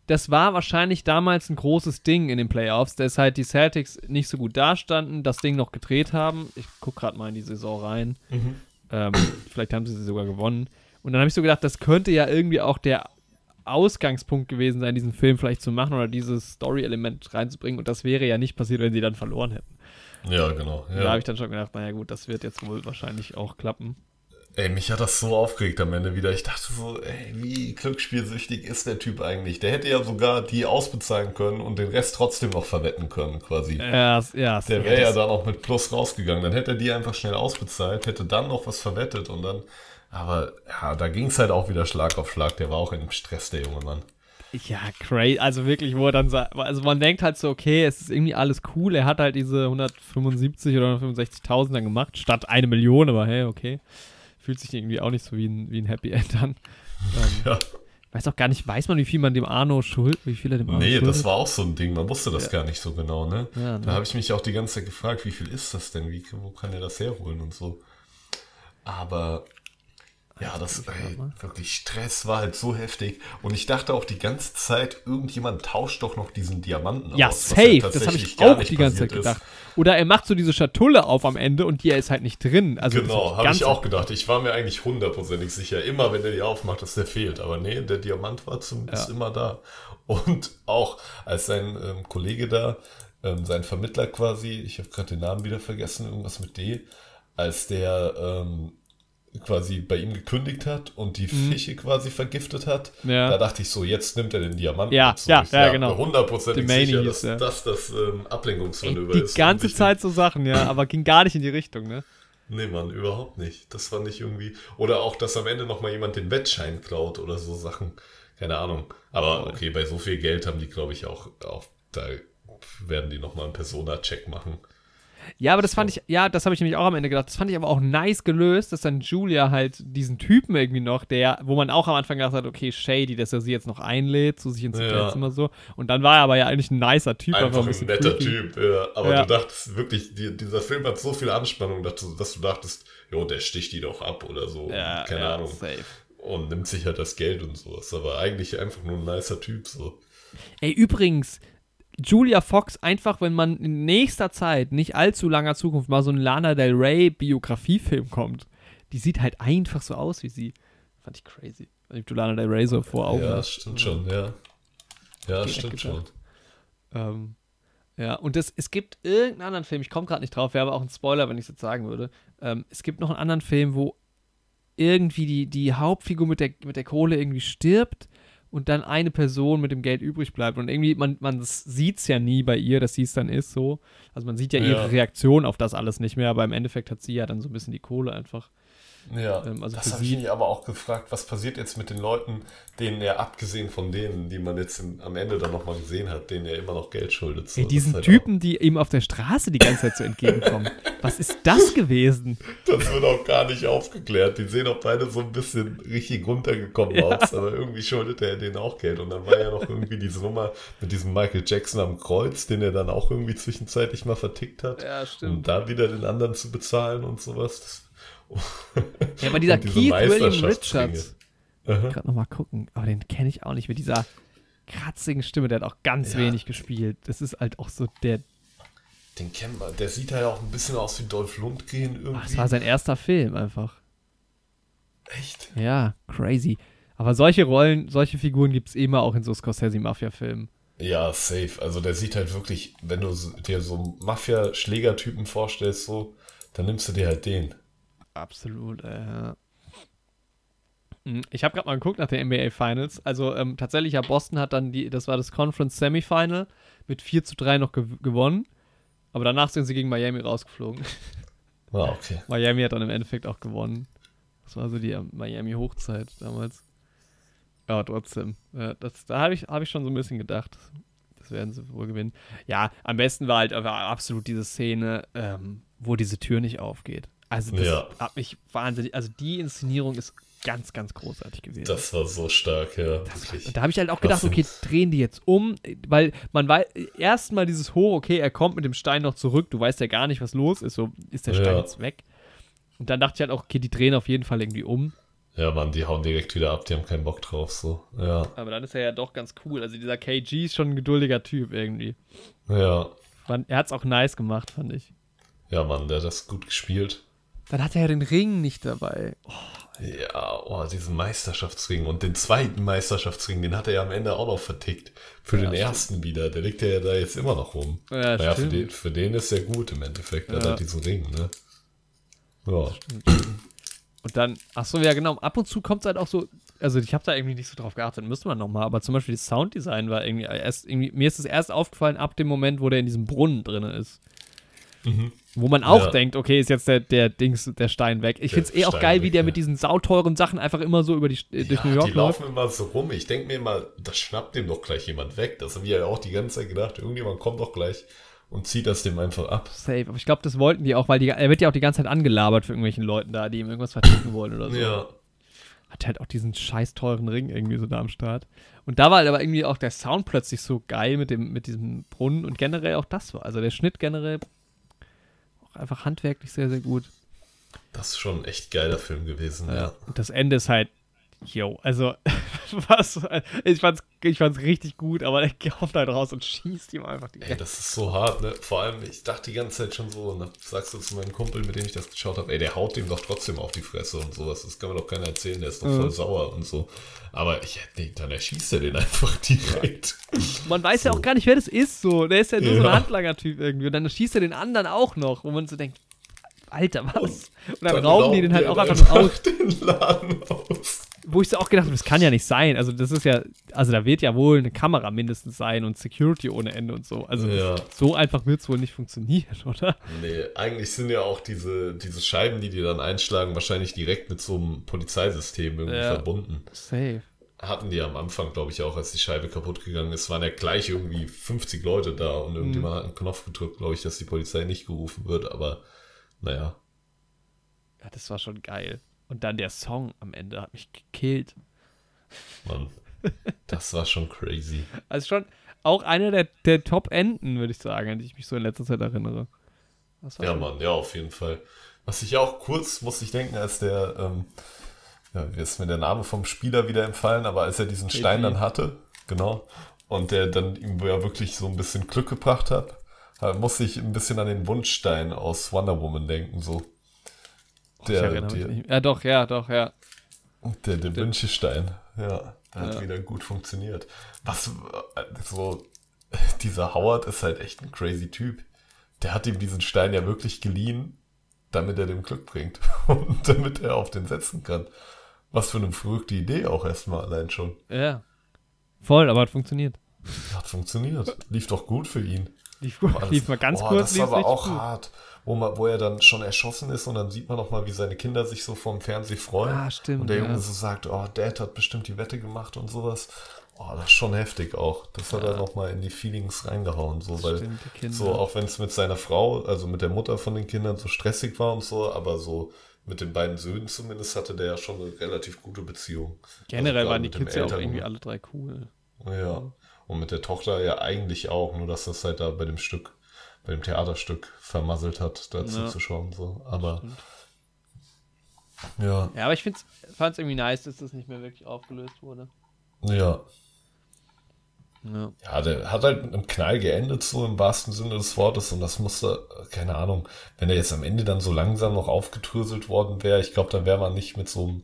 das war wahrscheinlich damals ein großes Ding in den Playoffs, dass halt die Celtics nicht so gut dastanden, das Ding noch gedreht haben. Ich gucke gerade mal in die Saison rein. Mhm. Ähm, vielleicht haben sie sie sogar gewonnen. Und dann habe ich so gedacht, das könnte ja irgendwie auch der Ausgangspunkt gewesen sein, diesen Film vielleicht zu machen oder dieses Story-Element reinzubringen. Und das wäre ja nicht passiert, wenn sie dann verloren hätten. Ja, genau. Ja. Da habe ich dann schon gedacht, naja gut, das wird jetzt wohl wahrscheinlich auch klappen. Ey, mich hat das so aufgeregt am Ende wieder. Ich dachte so, ey, wie glücksspielsüchtig ist der Typ eigentlich? Der hätte ja sogar die ausbezahlen können und den Rest trotzdem noch verwetten können, quasi. Ja, ja. Der wäre ja dann auch mit Plus rausgegangen. Dann hätte er die einfach schnell ausbezahlt, hätte dann noch was verwettet und dann. Aber ja, da ging es halt auch wieder Schlag auf Schlag. Der war auch in Stress, der junge Mann. Ja, crazy. Also wirklich, wo er dann sagt, also man denkt halt so, okay, es ist irgendwie alles cool. Er hat halt diese 175 oder 165.000 dann gemacht, statt eine Million, aber hey, okay fühlt sich irgendwie auch nicht so wie ein, wie ein Happy End an. Ähm, ja. Weiß auch gar nicht, weiß man, wie viel man dem Arno schuld, wie viel er dem Arno Nee, schuldet? das war auch so ein Ding, man wusste das ja. gar nicht so genau, ne? Ja, ne? Da habe ich mich auch die ganze Zeit gefragt, wie viel ist das denn? Wie, wo kann er das herholen und so. Aber ja, das ey, wirklich Stress war halt so heftig. Und ich dachte auch die ganze Zeit, irgendjemand tauscht doch noch diesen Diamanten ja, aus. Ja, safe. Das habe ich auch die ganze Zeit gedacht. Ist. Oder er macht so diese Schatulle auf am Ende und die ist halt nicht drin. Also genau, habe ich auch gedacht. Ich war mir eigentlich hundertprozentig sicher, immer wenn er die aufmacht, dass der fehlt. Aber nee, der Diamant war zumindest ja. immer da. Und auch als sein ähm, Kollege da, ähm, sein Vermittler quasi, ich habe gerade den Namen wieder vergessen, irgendwas mit D, als der ähm, quasi bei ihm gekündigt hat und die mhm. Fische quasi vergiftet hat, ja. da dachte ich so, jetzt nimmt er den Diamanten. Ja, so, ja, ja, genau. Hundertprozentig sicher, dass ja. das das ähm, Ablenkungsmanöver Ey, ist. Die ganze Zeit so Sachen, ja, aber ging gar nicht in die Richtung, ne? Nee, Mann, überhaupt nicht. Das fand ich irgendwie. Oder auch, dass am Ende nochmal jemand den Wettschein klaut oder so Sachen. Keine Ahnung. Aber okay, bei so viel Geld haben die, glaube ich, auch, auch da werden die nochmal einen Persona-Check machen. Ja, aber das fand ich, ja, das habe ich nämlich auch am Ende gedacht. Das fand ich aber auch nice gelöst, dass dann Julia halt diesen Typen irgendwie noch, der, wo man auch am Anfang gedacht hat, okay, shady, dass er sie jetzt noch einlädt, zu sich ins ja. immer so. Und dann war er aber ja eigentlich ein nicer Typ. Einfach, ein, ein netter freaky. Typ, ja. Aber ja. du dachtest wirklich, die, dieser Film hat so viel Anspannung, dass du, dass du dachtest, jo, der sticht die doch ab oder so. Ja, Keine Ahnung. Safe. Und nimmt sich halt das Geld und sowas. Aber eigentlich einfach nur ein nicer Typ, so. Ey, übrigens, Julia Fox einfach, wenn man in nächster Zeit, nicht allzu langer Zukunft, mal so ein Lana Del Rey Biografiefilm kommt, die sieht halt einfach so aus wie sie. Fand ich crazy. liebt Lana Del Rey so vor Augen. Ja, hast. stimmt schon, ja. Ja, stimmt schon. Ähm, ja, und das, es gibt irgendeinen anderen Film, ich komme gerade nicht drauf, wäre aber auch ein Spoiler, wenn ich es jetzt sagen würde. Ähm, es gibt noch einen anderen Film, wo irgendwie die, die Hauptfigur mit der, mit der Kohle irgendwie stirbt und dann eine Person mit dem Geld übrig bleibt. Und irgendwie, man, man sieht es ja nie bei ihr, dass sie es dann ist so. Also man sieht ja, Ja. ihre Reaktion auf das alles nicht mehr, aber im Endeffekt hat sie ja dann so ein bisschen die Kohle einfach. Ja, Ähm, also das habe ich mich aber auch gefragt, was passiert jetzt mit den Leuten, denen er, abgesehen von denen, die man jetzt im, am Ende dann nochmal gesehen hat, denen er immer noch Geld schuldet. So, Ey, diesen halt Typen, die ihm auf der Straße die ganze Zeit so entgegenkommen. Was ist das gewesen? Das wird auch gar nicht aufgeklärt. Die sehen auch beide so ein bisschen richtig runtergekommen Ja. aus, aber irgendwie schuldet er denen auch Geld. Und dann war ja noch irgendwie diese Nummer mit diesem Michael Jackson am Kreuz, den er dann auch irgendwie zwischenzeitlich mal vertickt hat. Ja, Um da wieder den anderen zu bezahlen und sowas. Das, Ja, aber dieser diese Keith William. Richards, Aha. gerade nochmal gucken, aber den kenne ich auch nicht mit dieser kratzigen Stimme, der hat auch ganz Ja. wenig gespielt. Das ist halt auch so der, Den kennen wir. Der sieht ja auch ein bisschen aus wie Dolph Lundgren irgendwie. ach, das war sein erster Film einfach. Echt? Ja, crazy. Aber solche Rollen, solche Figuren gibt es immer auch in so Scorsese-Mafia-Filmen. Ja, safe. Also der sieht halt wirklich, wenn du dir so Mafia-Schlägertypen vorstellst, so, dann nimmst du dir halt den. Absolut, äh, ja. Hm, Ich habe gerade mal geguckt nach den NBA Finals. Also ähm, tatsächlich, ja, Boston hat dann die, das war das Conference Semifinal mit 4 zu 3 noch gew gewonnen. Aber danach sind sie gegen Miami rausgeflogen. Ah, okay. Miami hat dann im Endeffekt auch gewonnen. Das war so die ähm, Miami-Hochzeit damals. Ja, trotzdem. Ja, das, da habe ich, hab ich schon so ein bisschen gedacht. Das werden sie wohl gewinnen. Ja, am besten war halt aber absolut diese Szene, ähm, wo diese Tür nicht aufgeht. Also das Ja. hat mich wahnsinnig. Also die Inszenierung ist ganz, ganz großartig gewesen. Das war so stark, ja. Das und da habe ich halt auch gedacht, okay, drehen die jetzt um, weil man weiß, erstmal dieses Hoch, okay, er kommt mit dem Stein noch zurück, du weißt ja gar nicht, was los ist, so ist der Stein Ja. jetzt weg. Und dann dachte ich halt auch, okay, die drehen auf jeden Fall irgendwie um. Ja, Mann, die hauen direkt wieder ab, die haben keinen Bock drauf, so. Ja. Aber dann ist er ja doch ganz cool. Also dieser KG ist schon ein geduldiger Typ irgendwie. Ja. Fand- Er hat es auch nice gemacht, fand ich. Ja, Mann, der hat das gut gespielt. Dann hat er ja den Ring nicht dabei. Oh, Ja, oh, diesen Meisterschaftsring und den zweiten Meisterschaftsring, den hat er ja am Ende auch noch vertickt. Für Ja, den stimmt. ersten wieder. Der liegt ja da jetzt immer noch rum. Ja, naja, für den, für den ist er gut im Endeffekt. Ja. hat diesen Ring, ne? Ja. Und dann, ach so, ja genau, ab und zu kommt es halt auch so, also ich habe da irgendwie nicht so drauf geachtet, müsste man nochmal, aber zum Beispiel das Sounddesign war irgendwie erst, irgendwie, mir ist es erst aufgefallen ab dem Moment, wo der in diesem Brunnen drin ist. Wo man auch Ja. denkt, okay, ist jetzt der, der Dings, der Stein weg. Ich finde es eh auch Stein geil, wie weg, der ja. mit diesen sauteuren Sachen einfach immer so über die, äh, durch ja, New York die läuft. laufen immer so rum. Ich denke mir immer, das schnappt dem doch gleich jemand weg. Das haben wir ja auch die ganze Zeit gedacht. Irgendjemand kommt doch gleich und zieht das dem einfach ab. Safe. Aber ich glaube, das wollten die auch, weil die, er wird ja auch die ganze Zeit angelabert für irgendwelchen Leuten da, die ihm irgendwas verticken wollen oder so. Ja. Hat halt auch diesen scheiß teuren Ring irgendwie so da am Start. Und da war halt aber irgendwie auch der Sound plötzlich so geil mit, dem, mit diesem Brunnen und generell auch das war. Also der Schnitt generell auch einfach handwerklich sehr, sehr gut. Das ist schon ein echt geiler Film gewesen, ja. Und das Ende ist halt, yo, also, was, ich fand's, ich fand's richtig gut, aber der kommt halt raus und schießt ihm einfach die Ey, das ist so hart, ne? Vor allem, ich dachte die ganze Zeit schon so, und dann sagst du zu meinem Kumpel, mit dem ich das geschaut habe, ey, der haut dem doch trotzdem auf die Fresse und sowas. Das kann mir doch keiner erzählen, der ist doch voll Mhm. sauer und so. Aber ich nee, dann erschießt er den einfach direkt. Man weiß ja So. auch gar nicht, wer das ist, so. Der ist ja nur so ein Ja. Handlanger-Typ irgendwie. Und dann schießt er den anderen auch noch, wo man so denkt, Alter, was? Und dann, Dann rauben die den halt auch einfach nur aus. den Laden aus. Wo ich so auch gedacht habe, das kann ja nicht sein. Also, das ist ja, also da wird ja wohl eine Kamera mindestens sein und Security ohne Ende und so. Also, Ja. so einfach wird es wohl nicht funktionieren, oder? Nee, eigentlich sind ja auch diese, diese Scheiben, die die dann einschlagen, wahrscheinlich direkt mit so einem Polizeisystem irgendwie Ja. verbunden. Safe. Hatten die am Anfang, glaube ich, auch, als die Scheibe kaputt gegangen ist, waren ja gleich irgendwie 50 Leute da und irgendjemand hat einen Knopf gedrückt, glaube ich, dass die Polizei nicht gerufen wird, aber naja. Ja, das war schon geil. Und dann der Song am Ende hat mich gekillt. Mann, das war schon crazy. Also schon auch einer der, der Top-Enden, würde ich sagen, an die ich mich so in letzter Zeit erinnere. Ja, Mann, ja, auf jeden Fall. Was ich auch kurz, muss ich denken, als der, ähm, ja, wie ist mir der Name vom Spieler wieder empfallen, aber als er diesen KG. Stein dann hatte, genau, und der dann ihm ja wirklich so ein bisschen Glück gebracht hat, da muss ich ein bisschen an den Wunschstein aus Wonder Woman denken, so. Ich Der, der. Ja, doch, ja, doch, ja. der, der Wünschestein. Ja, der hat Ja. wieder gut funktioniert. Was, so, dieser Howard ist halt echt ein crazy Typ. Der hat ihm diesen Stein ja wirklich geliehen, damit er dem Glück bringt. Und damit er auf den setzen kann. Was für eine verrückte Idee auch erstmal allein schon. Ja. Voll, aber hat funktioniert. Hat funktioniert. Lief doch gut für ihn. Lief, Boah, lief mal ganz boah, kurz, Das war aber auch gut. hart. Wo, man, wo er dann schon erschossen ist und dann sieht man noch mal, wie seine Kinder sich so vom Fernseh freuen. Ah, stimmt, Und der ja. Junge so sagt, oh, Dad hat bestimmt die Wette gemacht und sowas. Oh, das ist schon heftig auch. Das hat er noch mal in die Feelings reingehauen. So, weil Stimmt, die Kinder. so, auch wenn es mit seiner Frau, also mit der Mutter von den Kindern so stressig war und so, aber so mit den beiden Söhnen zumindest hatte der ja schon eine relativ gute Beziehung. Generell Also waren die Kids ja auch irgendwie alle drei cool. Ja. Und mit der Tochter ja eigentlich auch, nur dass das halt da bei dem Stück, bei dem Theaterstück vermasselt hat, dazu Ja. zu schauen. So. Aber ja, Ja, aber ich fand es irgendwie nice, dass das nicht mehr wirklich aufgelöst wurde. ja. Ja. Ja, der hat halt mit einem Knall geendet, so im wahrsten Sinne des Wortes. Und das musste, keine Ahnung, wenn er jetzt am Ende dann so langsam noch aufgedröselt worden wäre, ich glaube, dann wäre man nicht mit so einem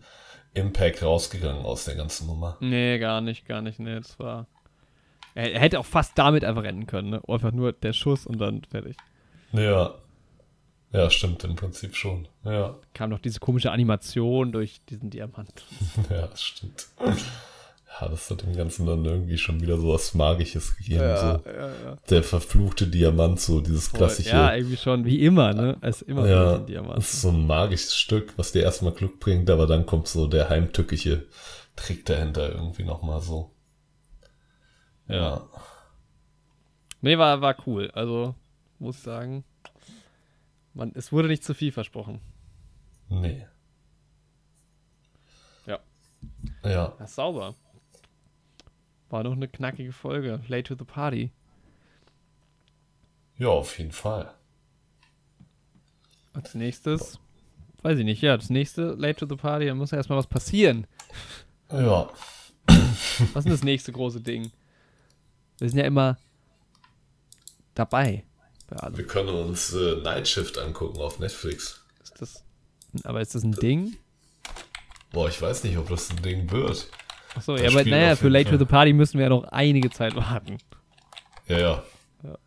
Impact rausgegangen aus der ganzen Nummer. Nee, gar nicht, gar nicht. Nee, das war. Er, er hätte auch fast damit einfach rennen können, ne? Einfach nur der Schuss und dann fertig. Ja. Ja, stimmt, im Prinzip schon. Ja. Kam noch diese komische Animation durch diesen Diamant. Ja, das stimmt. Ja, das hat dem Ganzen dann irgendwie schon wieder so was Magisches gegeben. so. ja, ja. Der verfluchte Diamant, so dieses klassische. Ja, irgendwie schon, wie immer, ne? Ist immer ja Diamant. das ist so ein magisches Stück, was dir erstmal Glück bringt, aber dann kommt so der heimtückische Trick dahinter irgendwie nochmal so. Ja. Nee, war, war cool. Also, muss ich sagen, man, es wurde nicht zu viel versprochen. Nee. Ja. Ja. Ja, sauber. War noch eine knackige Folge. Late to the party. Ja, auf jeden Fall. Als nächstes, weiß ich nicht, ja, das nächste Late to the party, da muss ja erstmal was passieren. Ja. Was ist das nächste große Ding? Wir sind ja immer dabei. Wir können uns äh, Night Shift angucken auf Netflix. Ist das, aber ist das ein Ding? Boah, ich weiß nicht, ob das ein Ding wird. Achso, Das ja, aber naja, für Late Fall. to the Party müssen wir ja noch einige Zeit warten. Ja, ja. Ja.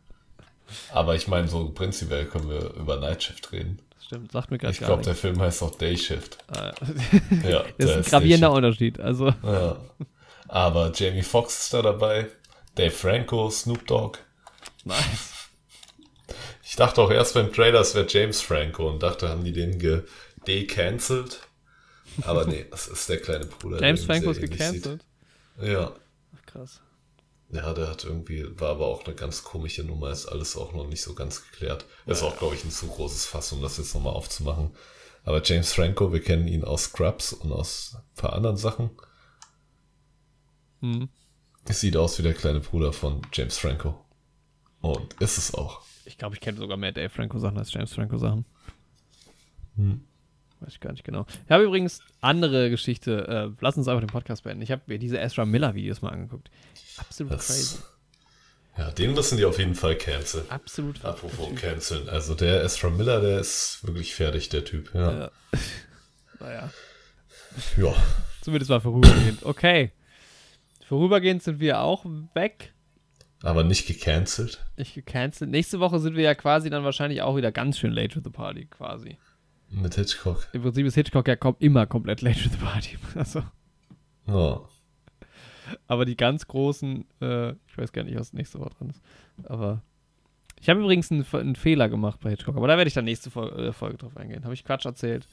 Aber ich meine, so prinzipiell können wir über Night Shift reden. Das stimmt, sagt mir gerade Ich glaube, der. Film heißt auch Day Shift. Äh, Ja, das ist ein gravierender Unterschied. Also. Ja. Aber Jamie Foxx ist da dabei, Dave Franco, Snoop Dogg. nice. Ich dachte auch erst beim Trailer, es wäre James Franco und dachte, haben die den ge decancelt. Aber nee, das ist der kleine Bruder. der James Franco ist gecancelt. sieht. Ja. Ach, krass. Ja, der hat irgendwie, war aber auch eine ganz komische Nummer, ist alles auch noch nicht so ganz geklärt. Ist auch, glaube ich, ein zu großes Fass, um das jetzt nochmal aufzumachen. Aber James Franco, wir kennen ihn aus Scrubs und aus ein paar anderen Sachen. Hm. Es sieht aus wie der kleine Bruder von James Franco. Und ist es auch. Ich glaube, ich kenne sogar mehr Dave Franco Sachen als James Franco Sachen. Hm. Weiß ich gar nicht genau. Ich habe übrigens andere Geschichte. Äh, lass uns einfach den Podcast beenden. Ich habe mir diese Ezra Miller Videos mal angeguckt. Absolut crazy. Das, ja, den müssen die auf jeden Fall canceln. Absolut. Apropos canceln. Also der Ezra Miller, der ist wirklich fertig, der Typ. Ja. Ja. naja, ja. zumindest mal vorübergehend. Okay. Vorübergehend sind wir auch weg. Aber nicht gecancelt. Nicht gecancelt. Nächste Woche sind wir ja quasi dann wahrscheinlich auch wieder ganz schön late to the party, quasi. Mit Hitchcock. Im Prinzip ist Hitchcock ja kom immer komplett late to the party. Also, Ja. aber die ganz großen, äh, ich weiß gar nicht, was nächste Woche dran ist. Aber ich habe übrigens einen, einen Fehler gemacht bei Hitchcock, aber da werde ich dann nächste Folge, äh, Folge drauf eingehen. Habe ich Quatsch erzählt?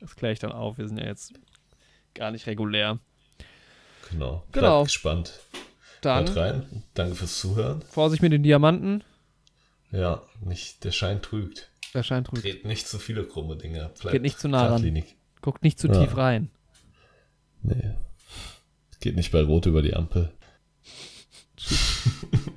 Das kläre ich dann auf. Wir sind ja jetzt gar nicht regulär. Genau. Genau. Bleibt gespannt. Hört Dann rein. Danke fürs Zuhören. Vorsicht mit den Diamanten. Ja, nicht, der Schein trügt. Der scheint trügt. Dreht nicht zu viele krumme Dinge. Bleibt Geht nicht zu nah ran. Guckt nicht zu Ja. tief rein. Nee. Geht nicht bei Rot über die Ampel.